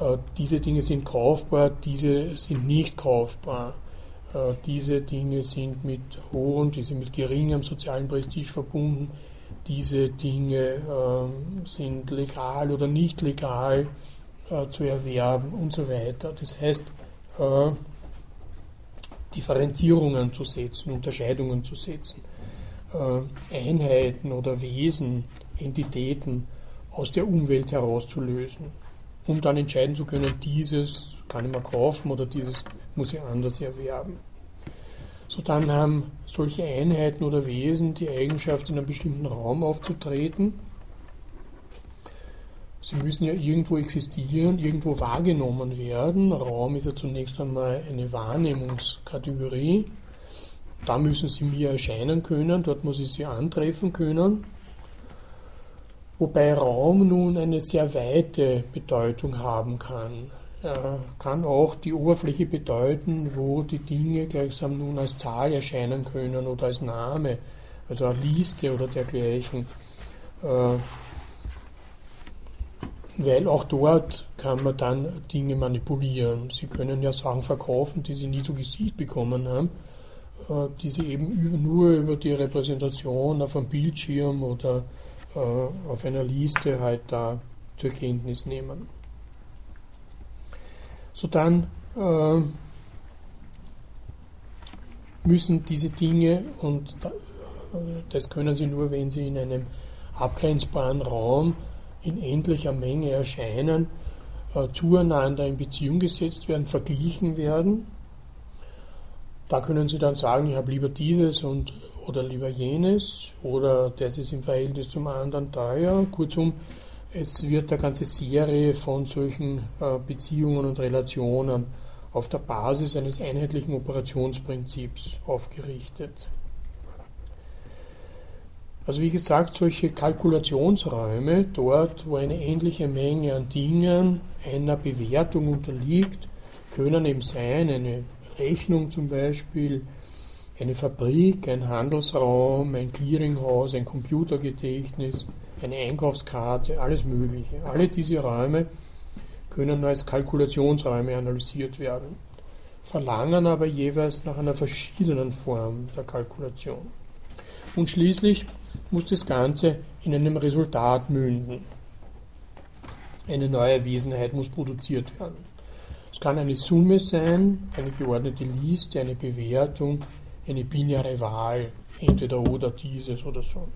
äh, diese Dinge sind kaufbar, diese sind nicht kaufbar. Äh, diese Dinge sind mit hohem, diese mit geringem sozialen Prestige verbunden. Diese Dinge äh, sind legal oder nicht legal äh, zu erwerben und so weiter. Das heißt, äh, Differenzierungen zu setzen, Unterscheidungen zu setzen, äh, Einheiten oder Wesen, Entitäten aus der Umwelt herauszulösen, um dann entscheiden zu können, dieses kann ich mir kaufen oder dieses muss ich anders erwerben. So dann haben solche Einheiten oder Wesen die Eigenschaft, in einem bestimmten Raum aufzutreten Sie müssen ja irgendwo existieren, irgendwo wahrgenommen werden. Raum ist ja zunächst einmal eine Wahrnehmungskategorie. Da müssen sie mir erscheinen können, dort muss ich sie antreffen können. Wobei Raum nun eine sehr weite Bedeutung haben kann. Er kann auch die Oberfläche bedeuten, wo die Dinge gleichsam nun als Zahl erscheinen können oder als Name, also eine Liste oder dergleichen. Äh, weil auch dort kann man dann Dinge manipulieren. Sie können ja Sachen verkaufen, die Sie nie zu Gesicht bekommen haben, äh, die Sie eben nur über die Repräsentation auf einem Bildschirm oder äh, auf einer Liste halt da zur Kenntnis nehmen. So dann äh, müssen diese Dinge, und das können Sie nur, wenn Sie in einem abgrenzbaren Raum in endlicher Menge erscheinen, äh, zueinander in Beziehung gesetzt werden, verglichen werden. Da können Sie dann sagen, ich habe lieber dieses und, oder lieber jenes oder das ist im Verhältnis zum anderen teuer. Kurzum, es wird eine ganze Serie von solchen äh, Beziehungen und Relationen auf der Basis eines einheitlichen Operationsprinzips aufgerichtet. Also wie gesagt, solche Kalkulationsräume, dort wo eine ähnliche Menge an Dingen einer Bewertung unterliegt, können eben sein, eine Rechnung zum Beispiel, eine Fabrik, ein Handelsraum, ein Clearinghaus, ein Computergedächtnis, eine Einkaufskarte, alles Mögliche. Alle diese Räume können als Kalkulationsräume analysiert werden, verlangen aber jeweils nach einer verschiedenen Form der Kalkulation. Und schließlich muss das Ganze in einem Resultat münden. Eine neue Wesenheit muss produziert werden. Es kann eine Summe sein, eine geordnete Liste, eine Bewertung, eine binäre Wahl, entweder oder dieses oder so.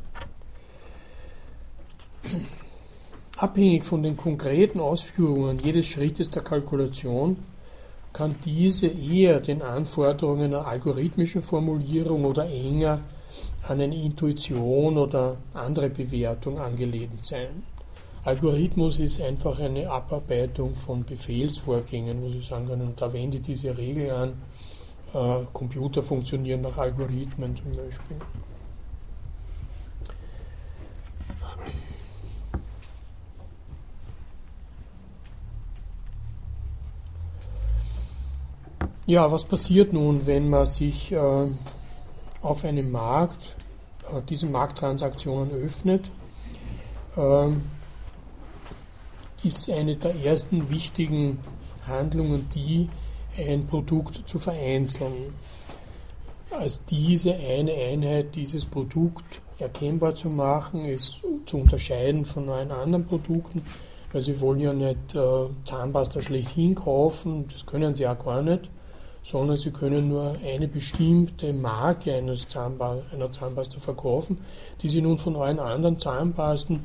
Abhängig von den konkreten Ausführungen jedes Schrittes der Kalkulation kann diese eher den Anforderungen einer algorithmischen Formulierung oder enger an eine Intuition oder andere Bewertung angelehnt sein. Algorithmus ist einfach eine Abarbeitung von Befehlsvorgängen, muss ich sagen können. Und da wende diese Regel an. Äh, Computer funktionieren nach Algorithmen zum Beispiel. Ja, was passiert nun, wenn man sich äh, auf einem Markt äh, diese Markttransaktionen öffnet? Äh, ist eine der ersten wichtigen Handlungen die, ein Produkt zu vereinzeln. Als diese eine Einheit dieses Produkt erkennbar zu machen, es zu unterscheiden von allen anderen Produkten, weil sie wollen ja nicht äh, Zahnpasta schlechthin kaufen, das können sie auch gar nicht, sondern sie können nur eine bestimmte Marke eines Zahnpa einer Zahnpasta verkaufen, die sie nun von allen anderen Zahnpasten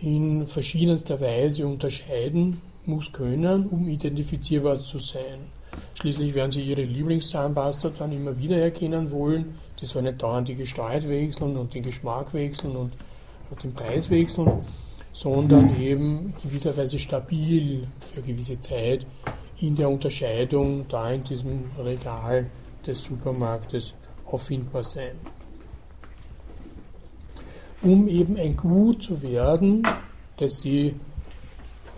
in verschiedenster Weise unterscheiden muss können, um identifizierbar zu sein. Schließlich werden Sie Ihre Lieblingszahnpasta dann immer wieder erkennen wollen. Die soll nicht dauernd die Gestalt wechseln und den Geschmack wechseln und den Preis wechseln, sondern eben gewisserweise stabil für gewisse Zeit in der Unterscheidung da in diesem Regal des Supermarktes auffindbar sein um eben ein Gut zu werden, das sie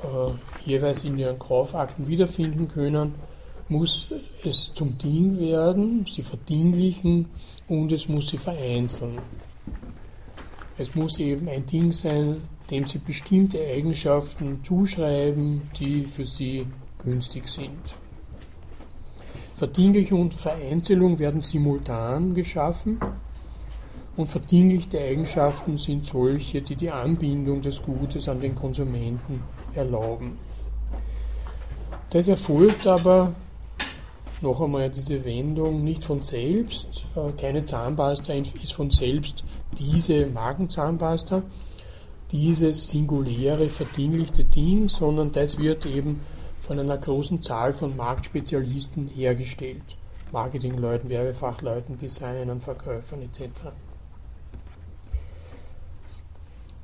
äh, jeweils in ihren Kaufakten wiederfinden können, muss es zum Ding werden, sie verdinglichen und es muss sie vereinzeln. Es muss eben ein Ding sein, dem sie bestimmte Eigenschaften zuschreiben, die für sie günstig sind. Verdinglichung und Vereinzelung werden simultan geschaffen und verdinglichte Eigenschaften sind solche, die die Anbindung des Gutes an den Konsumenten erlauben. Das erfolgt aber, noch einmal diese Wendung, nicht von selbst. Äh, keine Zahnpasta ist von selbst diese Magenzahnpasta, dieses singuläre, verdinglichte Ding, sondern das wird eben von einer großen Zahl von Marktspezialisten hergestellt. Marketingleuten, Werbefachleuten, Designern, Verkäufern etc.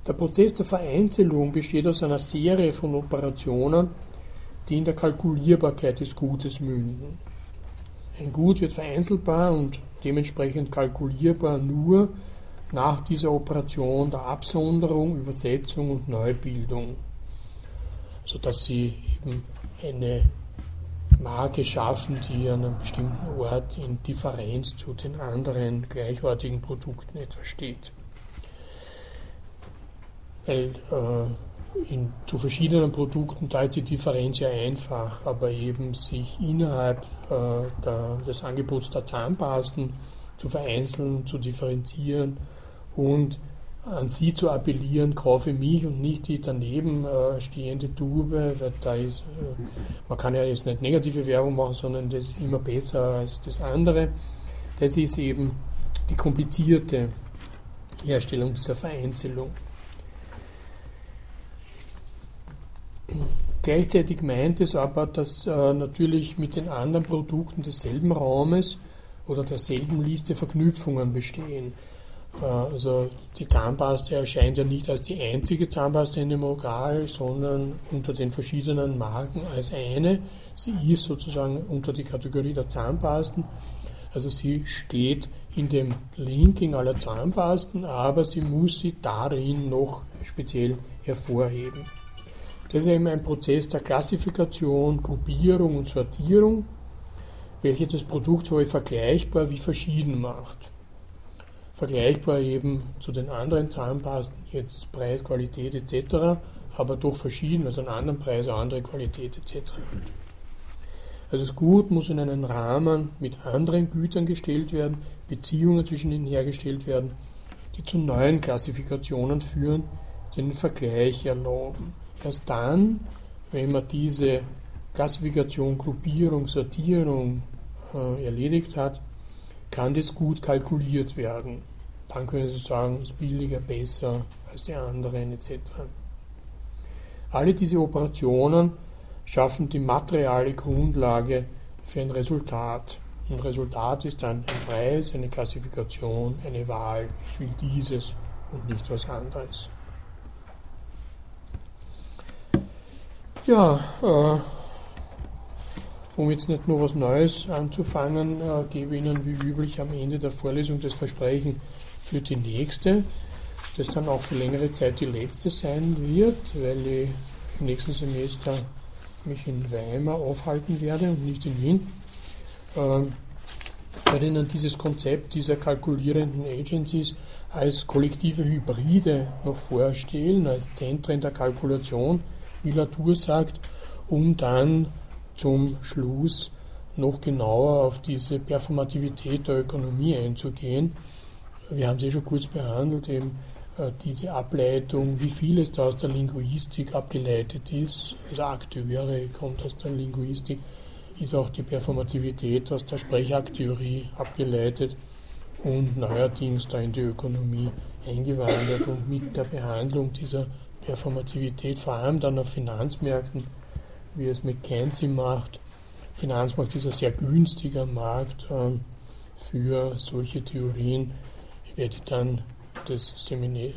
Der Prozess der Vereinzelung besteht aus einer Serie von Operationen, die in der Kalkulierbarkeit des Gutes münden. Ein Gut wird vereinzelbar und dementsprechend kalkulierbar nur nach dieser Operation der Absonderung, Übersetzung und Neubildung, sodass sie eben eine Marke schaffen, die an einem bestimmten Ort in Differenz zu den anderen gleichartigen Produkten etwa steht weil äh, in, zu verschiedenen Produkten, da ist die Differenz ja einfach, aber eben sich innerhalb äh, der, des Angebots der Zahnpasten zu vereinzeln, zu differenzieren und an sie zu appellieren, kaufe mich und nicht die daneben äh, stehende Tube, weil da ist, äh, man kann ja jetzt nicht negative Werbung machen, sondern das ist immer besser als das andere. Das ist eben die komplizierte Herstellung dieser Vereinzelung. Gleichzeitig meint es aber, dass äh, natürlich mit den anderen Produkten desselben Raumes oder derselben Liste Verknüpfungen bestehen. Äh, also die Zahnpasta erscheint ja nicht als die einzige Zahnpasta in dem Regal, sondern unter den verschiedenen Marken als eine. Sie ist sozusagen unter die Kategorie der Zahnpasten. Also sie steht in dem Linking aller Zahnpasten, aber sie muss sie darin noch speziell hervorheben. Das ist eben ein Prozess der Klassifikation, Gruppierung und Sortierung, welche das Produkt so vergleichbar wie verschieden macht vergleichbar eben zu den anderen Zahnpasten, jetzt Preis, Qualität etc., aber doch verschieden, also einen anderen Preis, eine andere Qualität etc. Also das Gut muss in einen Rahmen mit anderen Gütern gestellt werden, Beziehungen zwischen ihnen hergestellt werden, die zu neuen Klassifikationen führen, die den Vergleich erlauben. Erst dann, wenn man diese Klassifikation, Gruppierung, Sortierung äh, erledigt hat, kann das gut kalkuliert werden dann können Sie sagen, ist billiger, besser als die anderen etc. Alle diese Operationen schaffen die materiale Grundlage für ein Resultat. Ein Resultat ist dann ein Preis, eine Klassifikation, eine Wahl. Ich will dieses und nicht was anderes. Ja, äh, um jetzt nicht nur was Neues anzufangen, äh, gebe ich Ihnen wie üblich am Ende der Vorlesung das Versprechen, für die nächste, das dann auch für längere Zeit die letzte sein wird, weil ich im nächsten Semester mich in Weimar aufhalten werde und nicht in Wien. Ähm, werde Ihnen dieses Konzept dieser kalkulierenden Agencies als kollektive Hybride noch vorstellen, als Zentren der Kalkulation, wie Latour sagt, um dann zum Schluss noch genauer auf diese Performativität der Ökonomie einzugehen wir haben sie schon kurz behandelt, eben äh, diese Ableitung, wie viel es da aus der Linguistik abgeleitet ist, also Akteure kommt aus der Linguistik, ist auch die Performativität aus der Sprechakteurie abgeleitet und neuerdings da in die Ökonomie eingewandert und mit der Behandlung dieser Performativität, vor allem dann auf Finanzmärkten, wie es McKenzie macht. Finanzmarkt ist ein sehr günstiger Markt äh, für solche Theorien werde ich dann das, äh,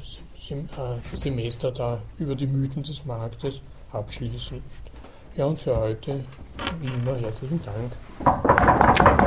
das Semester da über die Mythen des Marktes abschließen. Ja, und für heute wie immer herzlichen Dank.